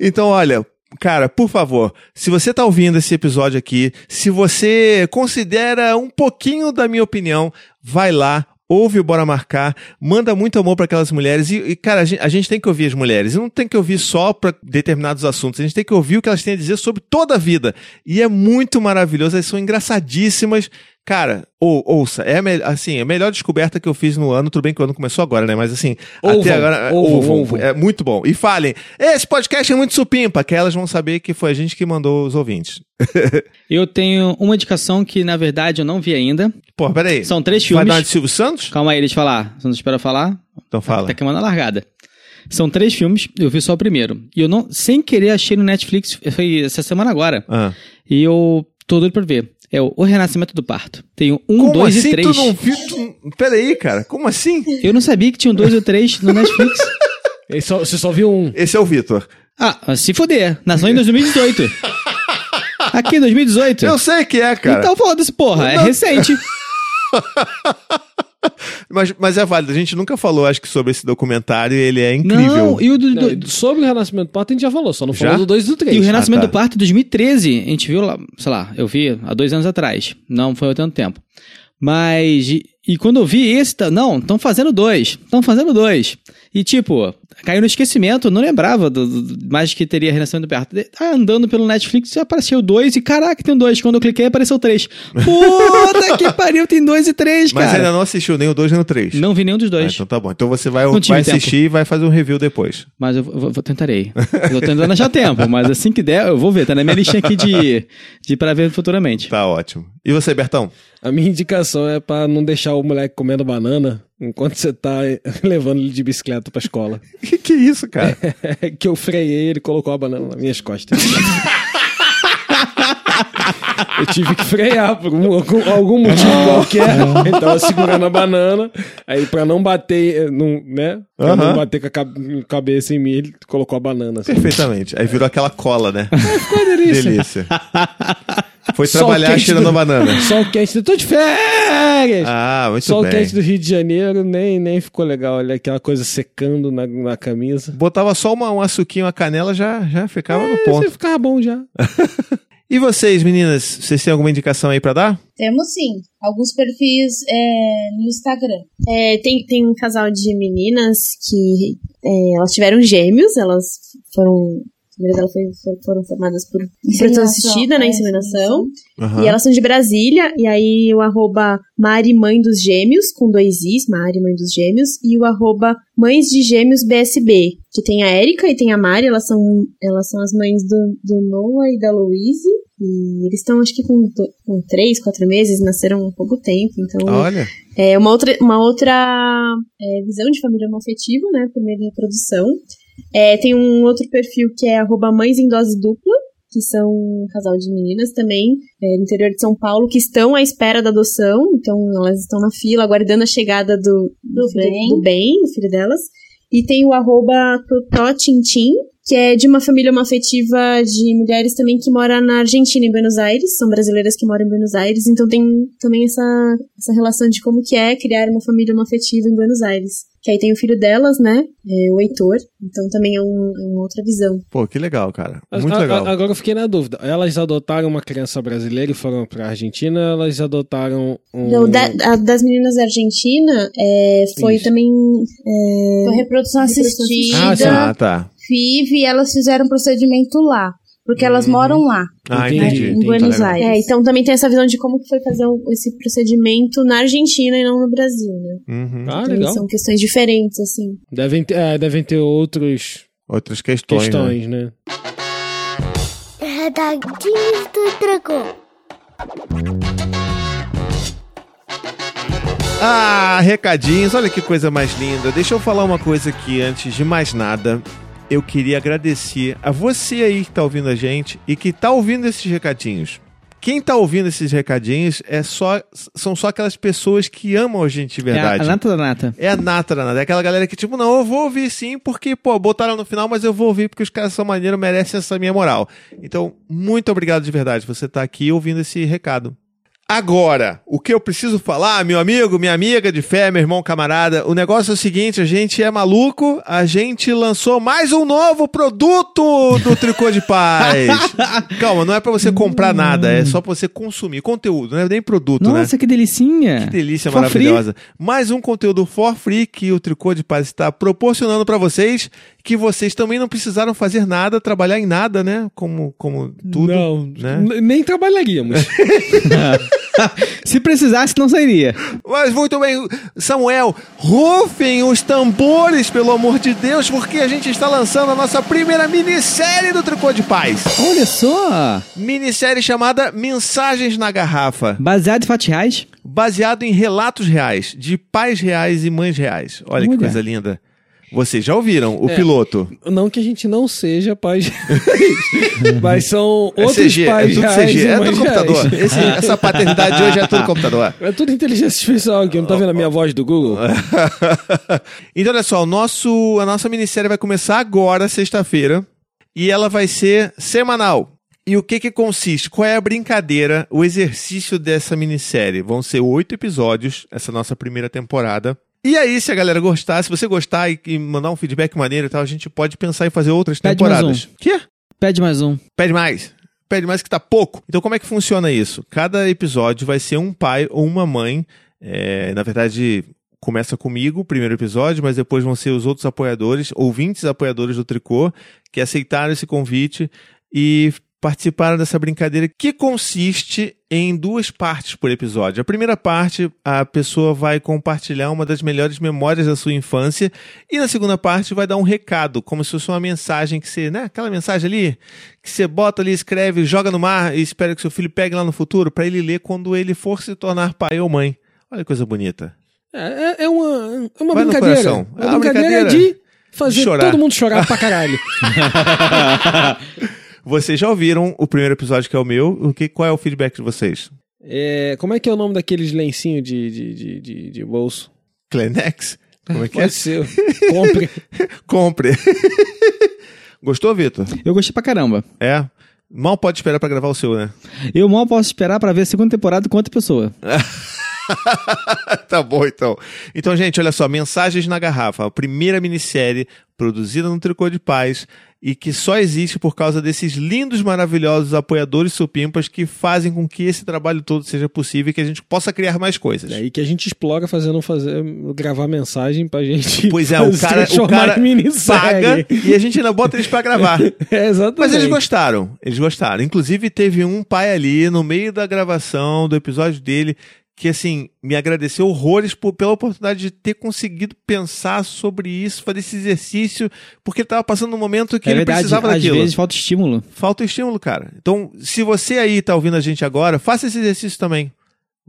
[SPEAKER 1] Então, olha, cara, por favor, se você tá ouvindo esse episódio aqui, se você considera um pouquinho da minha opinião, vai lá. Ouve o Bora Marcar, manda muito amor para aquelas mulheres. E, e, cara, a gente, a gente tem que ouvir as mulheres. E não tem que ouvir só para determinados assuntos. A gente tem que ouvir o que elas têm a dizer sobre toda a vida. E é muito maravilhoso. Elas são engraçadíssimas. Cara, ou, ouça, é a me- assim, a melhor descoberta que eu fiz no ano. Tudo bem que o ano começou agora, né? Mas assim,
[SPEAKER 3] Ouvam,
[SPEAKER 1] até agora.
[SPEAKER 3] ouvam,
[SPEAKER 1] ouvam.
[SPEAKER 3] ouvam.
[SPEAKER 1] É muito bom. E falem, esse podcast é muito supimpa, que elas vão saber que foi a gente que mandou os ouvintes. *laughs*
[SPEAKER 2] Eu tenho uma indicação que, na verdade, eu não vi ainda.
[SPEAKER 1] Pô, peraí.
[SPEAKER 2] São três
[SPEAKER 1] Vai
[SPEAKER 2] filmes.
[SPEAKER 1] dar uma de Silvio Santos?
[SPEAKER 2] Calma aí, deixa eu falar. Você não espera falar?
[SPEAKER 1] Então fala.
[SPEAKER 2] Tá queimando a largada. São três filmes, eu vi só o primeiro. E eu não, sem querer, achei no Netflix, foi essa semana agora.
[SPEAKER 1] Ah.
[SPEAKER 2] E eu tô doido pra ver. É o O Renascimento do Parto. Tenho um,
[SPEAKER 1] Como
[SPEAKER 2] dois
[SPEAKER 1] assim
[SPEAKER 2] e três.
[SPEAKER 1] tu não viu? Tu... Peraí, cara. Como assim?
[SPEAKER 2] Eu não sabia que tinham dois ou três no Netflix. *laughs*
[SPEAKER 3] Só- você só viu um.
[SPEAKER 1] Esse é o Vitor.
[SPEAKER 2] Ah, se foder. Nasceu em 2018. Aqui, 2018.
[SPEAKER 1] Eu sei que é, cara.
[SPEAKER 2] Então foda-se, porra. É
[SPEAKER 1] Não.
[SPEAKER 2] recente. *laughs* *laughs*
[SPEAKER 1] Mas, mas é válido. A gente nunca falou, acho que, sobre esse documentário ele é incrível.
[SPEAKER 2] Não, e o do, do-
[SPEAKER 3] sobre o Renascimento do Parto a gente já falou, só não
[SPEAKER 1] Já?
[SPEAKER 3] falou do 2 e do 3.
[SPEAKER 2] E o Renascimento
[SPEAKER 1] Ah, tá.
[SPEAKER 2] do Parto 2013, a gente viu lá, sei lá, eu vi há dois anos atrás. Não foi há tanto tempo. Mas, e, e quando eu vi esse, não, estão fazendo dois. Estão fazendo dois. E tipo, caiu no esquecimento, eu não lembrava do, do- mais que teria Renascimento do Parto. Ah, andando pelo Netflix, apareceu dois e caraca, tem dois. Quando eu cliquei, apareceu três. *laughs* Puta que pariu, tem dois e três,
[SPEAKER 1] Mas
[SPEAKER 2] cara.
[SPEAKER 1] ainda não assistiu nem o 2 nem o 3.
[SPEAKER 2] Não vi nenhum dos dois.
[SPEAKER 1] então tá bom. Então você vai, vai
[SPEAKER 2] tempo.
[SPEAKER 1] assistir e vai fazer um review depois.
[SPEAKER 2] Mas eu vou, vou- tentarei. *laughs* Eu tô tentando achar tempo, mas assim que der, eu vou ver. Tá na minha listinha aqui de, de para ver futuramente.
[SPEAKER 1] Tá ótimo. E você, Bertão?
[SPEAKER 3] A minha indicação é pra não deixar o moleque comendo banana enquanto você tá *laughs* levando ele de bicicleta pra escola. *laughs*
[SPEAKER 1] Que que é isso, cara? *laughs*
[SPEAKER 3] que eu freiei, ele colocou a banana nas minhas costas. eu tive que frear por um- algum, algum motivo qualquer. Ele tava segurando a banana. Aí, pra não bater, eh, não, né? Pra
[SPEAKER 1] Aham.
[SPEAKER 3] não bater com a cab- cabeça em mim, ele colocou a banana. Assim.
[SPEAKER 1] Perfeitamente. Aí virou aquela cola, né?
[SPEAKER 3] Delícia.
[SPEAKER 1] Foi
[SPEAKER 3] Sol
[SPEAKER 1] trabalhar cheirando
[SPEAKER 3] do-
[SPEAKER 1] banana. *laughs*
[SPEAKER 3] Sol quente, eu tô de férias!
[SPEAKER 1] Ah, muito
[SPEAKER 3] Sol
[SPEAKER 1] bem.
[SPEAKER 3] quente do Rio de Janeiro nem, nem ficou legal. Olha aquela coisa secando na, na camisa.
[SPEAKER 1] Botava só uma, um açuquinho, uma canela, já, já ficava no
[SPEAKER 3] É,
[SPEAKER 1] ponto.
[SPEAKER 3] Você ficava bom já. *laughs*
[SPEAKER 1] E vocês, meninas, vocês têm alguma indicação aí pra dar?
[SPEAKER 4] Temos sim. Alguns perfis é, no Instagram.
[SPEAKER 5] É, tem, tem um casal de meninas que é, elas tiveram gêmeos, elas foram. A primeira delas foi, for- foram formadas por reprodução
[SPEAKER 4] Inseminação,
[SPEAKER 5] assistida, né?
[SPEAKER 4] é,
[SPEAKER 5] Inseminação.
[SPEAKER 1] Aham.
[SPEAKER 5] E elas são de Brasília, e aí o arroba Mari Mãe dos Gêmeos, com dois Is, Mari Mãe dos Gêmeos, e o arroba Mães de Gêmeos BSB, que tem a Érica e tem a Mari, elas são, elas são as mães do, do Noah e da Louise, e eles estão acho que com, com três, quatro meses, nasceram há pouco tempo, então
[SPEAKER 1] Olha.
[SPEAKER 5] é uma outra, uma outra é, visão de família homoafetiva, né, por meio da reprodução. É, tem um outro perfil que é arroba Mães em Dose Dupla, que são um casal de meninas também, é, no interior de São Paulo, que estão à espera da adoção, então elas estão na fila, aguardando a chegada do,
[SPEAKER 4] Do
[SPEAKER 5] filho,
[SPEAKER 4] bem.
[SPEAKER 5] do bem, do filho delas. E tem o arroba Totó Tintim, que é de uma família uma afetiva de mulheres também que mora na Argentina, em Buenos Aires. São brasileiras que moram em Buenos Aires, então tem também essa, essa relação de como que é criar uma família uma afetiva em Buenos Aires. Que aí tem o filho delas, né? É, o Heitor. Então também é, um- é uma outra visão.
[SPEAKER 1] Pô, que legal, cara. Muito
[SPEAKER 3] a-
[SPEAKER 1] legal.
[SPEAKER 3] a- agora eu fiquei na dúvida. Elas adotaram uma criança brasileira e foram pra Argentina, elas adotaram um.
[SPEAKER 5] Não, da- a das meninas da Argentina é, foi
[SPEAKER 3] Isso.
[SPEAKER 5] também. é,
[SPEAKER 4] Foi reprodução assistida,
[SPEAKER 3] Ah, sim.
[SPEAKER 1] Ah, tá.
[SPEAKER 4] FIV, e elas fizeram um procedimento lá. Porque elas
[SPEAKER 1] Uhum.
[SPEAKER 4] moram lá.
[SPEAKER 1] Ah,
[SPEAKER 3] Entendi,
[SPEAKER 1] entendi.
[SPEAKER 3] entendi.
[SPEAKER 4] Em Buenos
[SPEAKER 1] Tá.
[SPEAKER 4] Aires.
[SPEAKER 5] É, então também tem essa visão de como que foi fazer esse procedimento na Argentina e não no Brasil, né?
[SPEAKER 1] Uhum.
[SPEAKER 3] Ah,
[SPEAKER 5] Também
[SPEAKER 3] legal.
[SPEAKER 5] são questões diferentes, assim.
[SPEAKER 3] Devem ter, é, devem ter outras
[SPEAKER 1] Outras questões. né?
[SPEAKER 3] questões, né?
[SPEAKER 6] Recadinhos do Dragão.
[SPEAKER 1] Ah, recadinhos, olha que coisa mais linda. Deixa eu falar uma coisa aqui antes de mais nada. Eu queria agradecer a você aí que tá ouvindo a gente e que tá ouvindo esses recadinhos. Quem tá ouvindo esses recadinhos é só, são só aquelas pessoas que amam a gente de
[SPEAKER 2] É a,
[SPEAKER 1] verdade.
[SPEAKER 2] nata da nata.
[SPEAKER 1] É a nata da nata. É aquela galera que, tipo, não, eu vou ouvir sim, porque, pô, botaram no final, mas eu vou ouvir porque os caras são maneiros, merecem essa minha moral. Então, muito obrigado de verdade. Você tá aqui ouvindo esse recado. Agora, o que eu preciso falar, meu amigo, minha amiga de fé, meu irmão, camarada, o negócio é o seguinte, a gente é maluco, a gente lançou mais um novo produto do Tricô de Paz. *laughs* Calma, não é pra você comprar nada, é só pra você consumir conteúdo, não é nem produto, né?
[SPEAKER 2] Nossa, que delicinha.
[SPEAKER 1] Que delícia
[SPEAKER 2] For
[SPEAKER 1] maravilhosa. Mais um conteúdo for free que o Tricô de Paz está proporcionando para vocês, que vocês também não precisaram fazer nada, trabalhar em nada, né? Como, como tudo.
[SPEAKER 3] Não,
[SPEAKER 1] né?
[SPEAKER 3] nem trabalharíamos. *laughs* *laughs*
[SPEAKER 2] Se precisasse, não sairia.
[SPEAKER 1] Mas muito bem, Samuel, rufem os tambores, pelo amor de Deus, porque a gente está lançando a nossa primeira minissérie do Tricô de Paz.
[SPEAKER 2] Olha só.
[SPEAKER 1] Minissérie chamada Mensagens na Garrafa,
[SPEAKER 2] Baseado em fatos reais.
[SPEAKER 1] baseado em relatos reais, de pais reais e mães reais. Olha, que
[SPEAKER 2] Olha.
[SPEAKER 1] coisa linda. Vocês já ouviram o
[SPEAKER 3] É.
[SPEAKER 1] piloto?
[SPEAKER 3] não que a gente não seja pais reais, *laughs* mas são
[SPEAKER 1] É
[SPEAKER 3] outros
[SPEAKER 1] CG, é
[SPEAKER 3] pais
[SPEAKER 1] tudo
[SPEAKER 3] reais
[SPEAKER 1] CG, é tudo computador. Esse- essa paternidade de hoje é tudo computador. *laughs*
[SPEAKER 3] É tudo inteligência artificial aqui, não tá vendo a minha voz do Google? *laughs*
[SPEAKER 1] então, olha só, o nosso, a nossa minissérie vai começar agora, sexta-feira, e ela vai ser semanal. E o que que consiste? Qual é a brincadeira, o exercício dessa minissérie? Vão ser oito episódios, essa nossa primeira temporada. E aí, se a galera gostar, se você gostar e, e mandar um feedback maneiro e tal, a gente pode pensar em fazer outras
[SPEAKER 2] Pede mais
[SPEAKER 1] temporadas. Quê?
[SPEAKER 2] Pede mais um.
[SPEAKER 1] Pede mais. Pede mais que tá pouco. Então, como é que funciona isso? Cada episódio vai ser um pai ou uma mãe. é, na verdade, começa comigo o primeiro episódio, mas depois vão ser os outros apoiadores, ouvintes apoiadores do Tricô, que aceitaram esse convite e participaram dessa brincadeira que consiste em duas partes por episódio. A primeira parte, a pessoa vai compartilhar uma das melhores memórias da sua infância e na segunda parte vai dar um recado, como se fosse uma mensagem que você, né, aquela mensagem ali que você bota ali, escreve, joga no mar e espera que seu filho pegue lá no futuro para ele ler quando ele for se tornar pai ou mãe. Olha que coisa bonita.
[SPEAKER 3] É, é- é uma, é uma
[SPEAKER 1] Vai no
[SPEAKER 3] brincadeira. É
[SPEAKER 1] É
[SPEAKER 3] uma
[SPEAKER 1] uma
[SPEAKER 3] brincadeira,
[SPEAKER 1] brincadeira
[SPEAKER 3] de fazer
[SPEAKER 1] chorar.
[SPEAKER 3] todo mundo chorar pra caralho. *laughs*
[SPEAKER 1] Vocês já ouviram o primeiro episódio que é o meu? O que, qual é o feedback de vocês?
[SPEAKER 3] É, como é que é o nome daqueles lencinhos de, de, de, de, de bolso?
[SPEAKER 1] Kleenex? Como é que é?
[SPEAKER 3] Pode ser. Compre. *laughs*
[SPEAKER 1] Compre. *laughs* Gostou, Vitor?
[SPEAKER 2] Eu gostei pra caramba.
[SPEAKER 1] É. Mal pode esperar pra gravar o seu, né?
[SPEAKER 2] Eu mal posso esperar pra ver a segunda temporada com outra pessoa. *laughs* *laughs*
[SPEAKER 1] tá bom, então. Então, gente, olha só. Mensagens na Garrafa. A primeira minissérie produzida no Tricô de Paz e que só existe por causa desses lindos, maravilhosos apoiadores supimpas que fazem com que esse trabalho todo seja possível e que a gente possa criar mais coisas.
[SPEAKER 3] É aí que a gente explora fazendo fazer, gravar mensagem pra gente. *laughs*
[SPEAKER 1] Pois é, o cara, o cara paga e a gente ainda bota eles pra gravar. *laughs*
[SPEAKER 3] É, exatamente.
[SPEAKER 1] Mas eles gostaram, eles gostaram. Inclusive, teve um pai ali no meio da gravação do episódio dele que, assim, me agradeceu horrores por- pela oportunidade de ter conseguido pensar sobre isso, fazer esse exercício, porque ele tava passando um momento que
[SPEAKER 2] é
[SPEAKER 1] ele
[SPEAKER 2] verdade,
[SPEAKER 1] precisava
[SPEAKER 2] às
[SPEAKER 1] daquilo.
[SPEAKER 2] vezes falta estímulo.
[SPEAKER 1] Falta estímulo, cara. Então, se você aí tá ouvindo a gente agora, faça esse exercício também.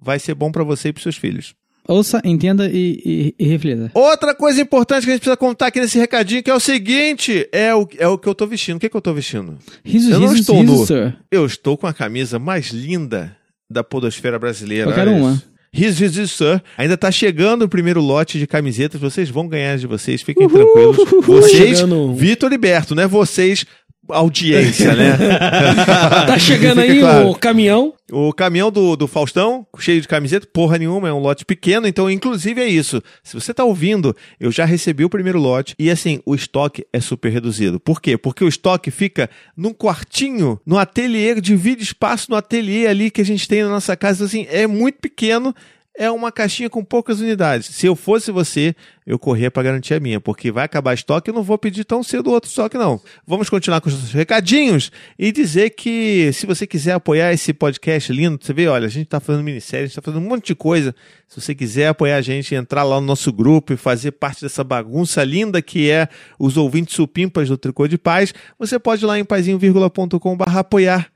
[SPEAKER 1] Vai ser bom pra você e pros seus filhos.
[SPEAKER 2] Ouça, entenda e, e, e reflita.
[SPEAKER 1] Outra coisa importante que a gente precisa contar aqui nesse recadinho, que é o seguinte, é o, é o que eu tô vestindo. O que, que eu tô vestindo?
[SPEAKER 2] Risos,
[SPEAKER 1] Eu não estou
[SPEAKER 2] risos,
[SPEAKER 1] nu.
[SPEAKER 2] sir.
[SPEAKER 1] Eu estou com a camisa mais linda da podosfera brasileira.
[SPEAKER 2] Qualquer uma.
[SPEAKER 1] isso. His Jesus Sir. Ainda tá chegando o primeiro lote de camisetas. Vocês vão ganhar de vocês, fiquem tranquilos. Vocês,
[SPEAKER 3] Chegando.
[SPEAKER 1] Vitor e Berto, não é vocês, audiência, né? *laughs*
[SPEAKER 3] Tá chegando aí
[SPEAKER 1] claro.
[SPEAKER 3] o caminhão.
[SPEAKER 1] O caminhão do, do Faustão, cheio de camiseta, porra nenhuma, é um lote pequeno, então inclusive é isso. Se você tá ouvindo, eu já recebi o primeiro lote e assim, o estoque é super reduzido. Por quê? Porque o estoque fica num quartinho, no ateliê, divide espaço no ateliê ali que a gente tem na nossa casa, assim, é muito pequeno. É uma caixinha com poucas unidades. Se eu fosse você, eu corria para garantir a minha, porque vai acabar estoque e não vou pedir tão cedo outro estoque, não. Vamos continuar com os nossos recadinhos e dizer que se você quiser apoiar esse podcast lindo, você vê, olha, a gente está fazendo minissérie, a gente está fazendo um monte de coisa. Se você quiser apoiar a gente, entrar lá no nosso grupo e fazer parte dessa bagunça linda que é os ouvintes supimpas do Tricô de Paz, você pode ir lá em paizinho.com.br apoiar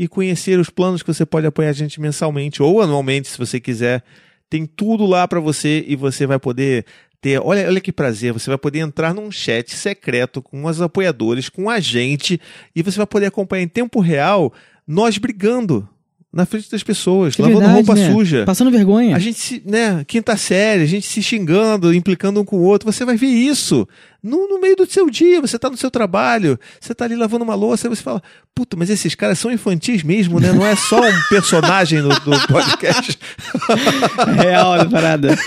[SPEAKER 1] e conhecer os planos que você pode apoiar a gente mensalmente ou anualmente, se você quiser. Tem tudo lá para você e você vai poder ter. Olha, olha que prazer, você vai poder entrar num chat secreto com os apoiadores, com a gente, e você vai poder acompanhar em tempo real nós brigando na frente das pessoas,
[SPEAKER 2] Que
[SPEAKER 1] lavando
[SPEAKER 2] verdade,
[SPEAKER 1] roupa
[SPEAKER 2] né?
[SPEAKER 1] suja.
[SPEAKER 2] Passando vergonha.
[SPEAKER 1] A gente se, né, quinta série, a gente se xingando, implicando um com o outro. Você vai ver isso no, no meio do seu dia. Você tá no seu trabalho, você tá ali lavando uma louça, aí você fala, puta, mas esses caras são infantis mesmo, né? Não é só um *laughs* personagem do, do podcast. *laughs*
[SPEAKER 2] Real a parada. *laughs*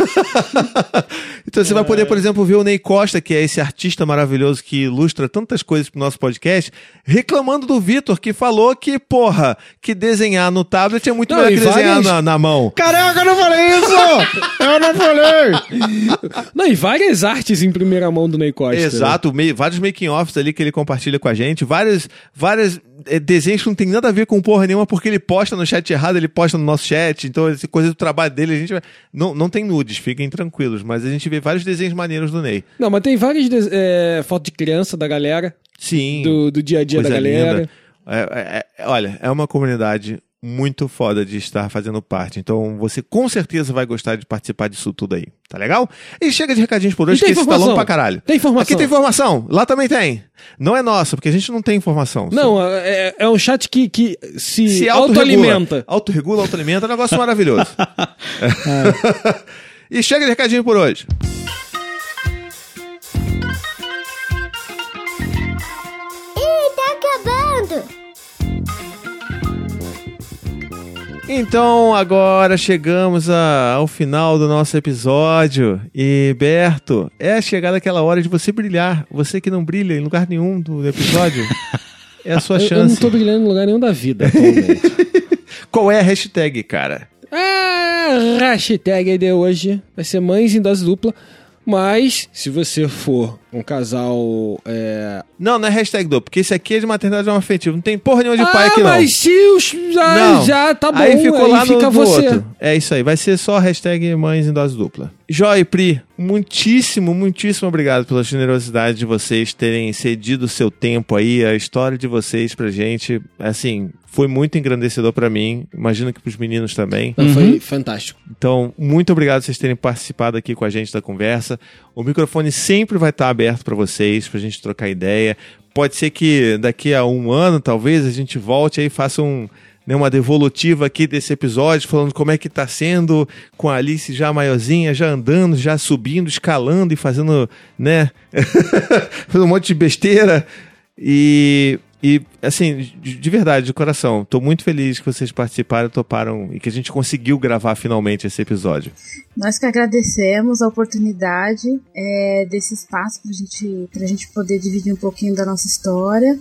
[SPEAKER 1] Então você vai poder, por exemplo, ver o Ney Costa, que é esse artista maravilhoso que ilustra tantas coisas pro nosso podcast, reclamando do Vitor, que falou que, porra, que desenhar no tablet é muito
[SPEAKER 3] Não,
[SPEAKER 1] melhor que desenhar
[SPEAKER 3] várias-
[SPEAKER 1] na, na mão.
[SPEAKER 3] Caraca, eu não falei isso! Eu não falei! Não, e várias artes em primeira mão do Ney Costa. Né?
[SPEAKER 1] Exato, meio- vários making-offs ali que ele compartilha com a gente, várias, várias eh, desenhos que não tem nada a ver com porra nenhuma, porque ele posta no chat errado, ele posta no nosso chat, então essa coisa do trabalho dele, a gente vai... Não, não tem nudes, fiquem tranquilos, mas a gente vê vários desenhos maneiros do Ney.
[SPEAKER 3] Não, mas tem várias de- é, fotos de criança da galera,
[SPEAKER 1] Sim.
[SPEAKER 3] do, do dia a dia da galera.
[SPEAKER 1] É, é, é, olha, é uma comunidade muito foda de estar fazendo parte. Então você com certeza vai gostar de participar disso tudo aí. Tá legal? E chega de recadinhos por hoje, que esse tá longo pra caralho.
[SPEAKER 3] Tem informação.
[SPEAKER 1] Aqui tem informação. Lá também tem. Não é nossa, porque a gente não tem informação.
[SPEAKER 3] Não, é, é um chat que, que se,
[SPEAKER 1] se
[SPEAKER 3] autoalimenta.
[SPEAKER 1] Autorregula, autoalimenta, é um negócio maravilhoso. *laughs* *laughs* e chega de recadinho por hoje. Então, agora chegamos a- ao final do nosso episódio. E, Berto, é chegada aquela hora de você brilhar. Você que não brilha em lugar nenhum do episódio. *laughs* É a sua
[SPEAKER 3] Eu, eu
[SPEAKER 1] chance.
[SPEAKER 3] não tô brilhando em lugar nenhum da vida atualmente. *laughs*
[SPEAKER 1] Qual é a hashtag, cara?
[SPEAKER 3] A hashtag de hoje vai ser mães em dose dupla. Mas, se você for um casal. É...
[SPEAKER 1] Não, não é hashtag do, porque esse aqui é de maternidade afetiva. Não tem porra nenhuma de
[SPEAKER 3] ah,
[SPEAKER 1] pai aqui, não.
[SPEAKER 3] mas se os. Já,
[SPEAKER 1] Não.
[SPEAKER 3] já tá bom.
[SPEAKER 1] Aí ficou lá no,
[SPEAKER 3] fica
[SPEAKER 1] no
[SPEAKER 3] você.
[SPEAKER 1] outro. É isso aí. Vai ser só hashtag mães em dose dupla. Joy e Pri, muitíssimo, muitíssimo obrigado pela generosidade de vocês terem cedido o seu tempo aí, a história de vocês pra gente. Assim, foi muito engrandecedor pra mim. Imagino que pros meninos também.
[SPEAKER 3] Não, Foi fantástico.
[SPEAKER 1] Então, muito obrigado por vocês terem participado aqui com a gente da conversa. O microfone sempre vai estar aberto para vocês, pra gente trocar ideia. Pode ser que daqui a um ano, talvez, a gente volte aí e faça um, né, uma devolutiva aqui desse episódio, falando como é que tá sendo com a Alice já maiorzinha, já andando, já subindo, escalando e fazendo, né, *laughs* fazendo um monte de besteira. E, e assim, de, de verdade, de coração, tô muito feliz que vocês participaram, toparam e que a gente conseguiu gravar finalmente esse episódio.
[SPEAKER 4] Nós que agradecemos a oportunidade é, desse espaço para gente, a gente poder dividir um pouquinho da nossa história.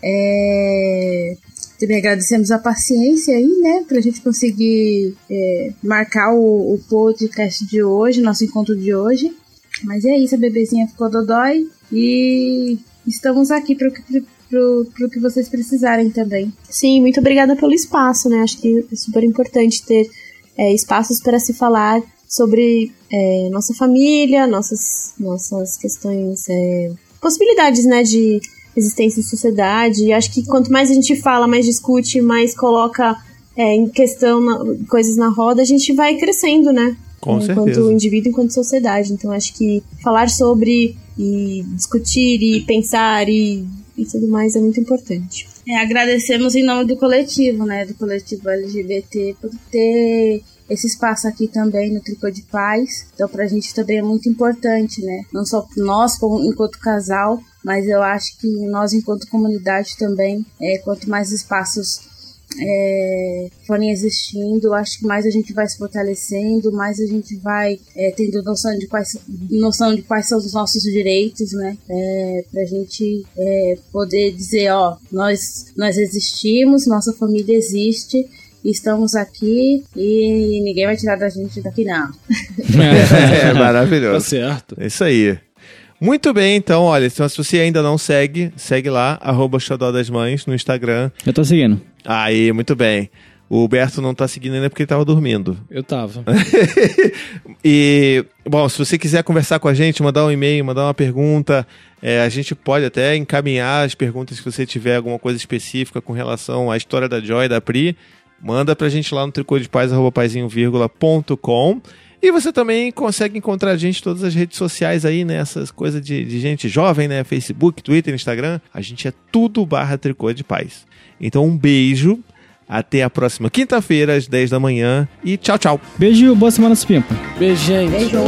[SPEAKER 4] É, também agradecemos a paciência aí, né, para a gente conseguir é, marcar o, o podcast de hoje, nosso encontro de hoje. Mas é isso, a bebezinha ficou dodói e estamos aqui para o que vocês precisarem também.
[SPEAKER 5] Sim, muito obrigada pelo espaço, né? Acho que é super importante ter é, espaços para se falar sobre é, nossa família, nossas, nossas questões, é, possibilidades, né, de existência em sociedade. E acho que quanto mais a gente fala, mais discute, mais coloca é, em questão na- coisas na roda, a gente vai crescendo, né?
[SPEAKER 1] Com
[SPEAKER 5] enquanto
[SPEAKER 1] certeza.
[SPEAKER 5] indivíduo, enquanto sociedade. Então acho que falar sobre e discutir e pensar e, e tudo mais é muito importante.
[SPEAKER 4] É, agradecemos em nome do coletivo, né? Do coletivo LGBT por ter esse espaço aqui também no Tricô de Paz. Então, pra gente também é muito importante, né? Não só nós, enquanto casal, mas eu acho que nós, enquanto comunidade também, é, quanto mais espaços é, forem existindo, acho que mais a gente vai se fortalecendo, mais a gente vai é, tendo noção de quais, noção de quais são os nossos direitos, né? É, pra gente é, poder dizer, ó, nós, nós existimos, nossa família existe, estamos aqui e ninguém vai tirar da gente daqui não. *laughs*
[SPEAKER 1] é
[SPEAKER 3] Tá
[SPEAKER 1] maravilhoso.
[SPEAKER 3] certo.
[SPEAKER 1] É isso aí. Muito bem, então, olha, então, se você ainda não segue, segue lá, arroba Xodó das Mães no Instagram.
[SPEAKER 2] Eu tô seguindo.
[SPEAKER 1] Aí, muito bem. O Berto não tá seguindo ainda porque ele tava dormindo.
[SPEAKER 3] Eu tava. *laughs*
[SPEAKER 1] e, bom, se você quiser conversar com a gente, mandar um e-mail, mandar uma pergunta, é, a gente pode até encaminhar as perguntas se você tiver alguma coisa específica com relação à história da Joy, da Pri. Manda pra gente lá no tricô de paz, arroba paizinho.com. E você também consegue encontrar a gente em todas as redes sociais aí, né? Essas coisas de, de gente jovem, né? Facebook, Twitter, Instagram. A gente é tudo barra tricô de paz. Então, um beijo. Até a próxima quinta-feira, às 10 da manhã. E tchau, tchau.
[SPEAKER 2] Beijo boa semana, Supimpa.
[SPEAKER 3] Beijo, gente.
[SPEAKER 4] Beijo!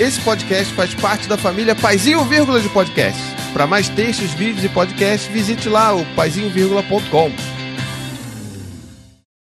[SPEAKER 1] Esse podcast faz parte da família Paizinho Vírgula de Podcast. Para mais textos, vídeos e podcasts, visite lá o paizinho.com.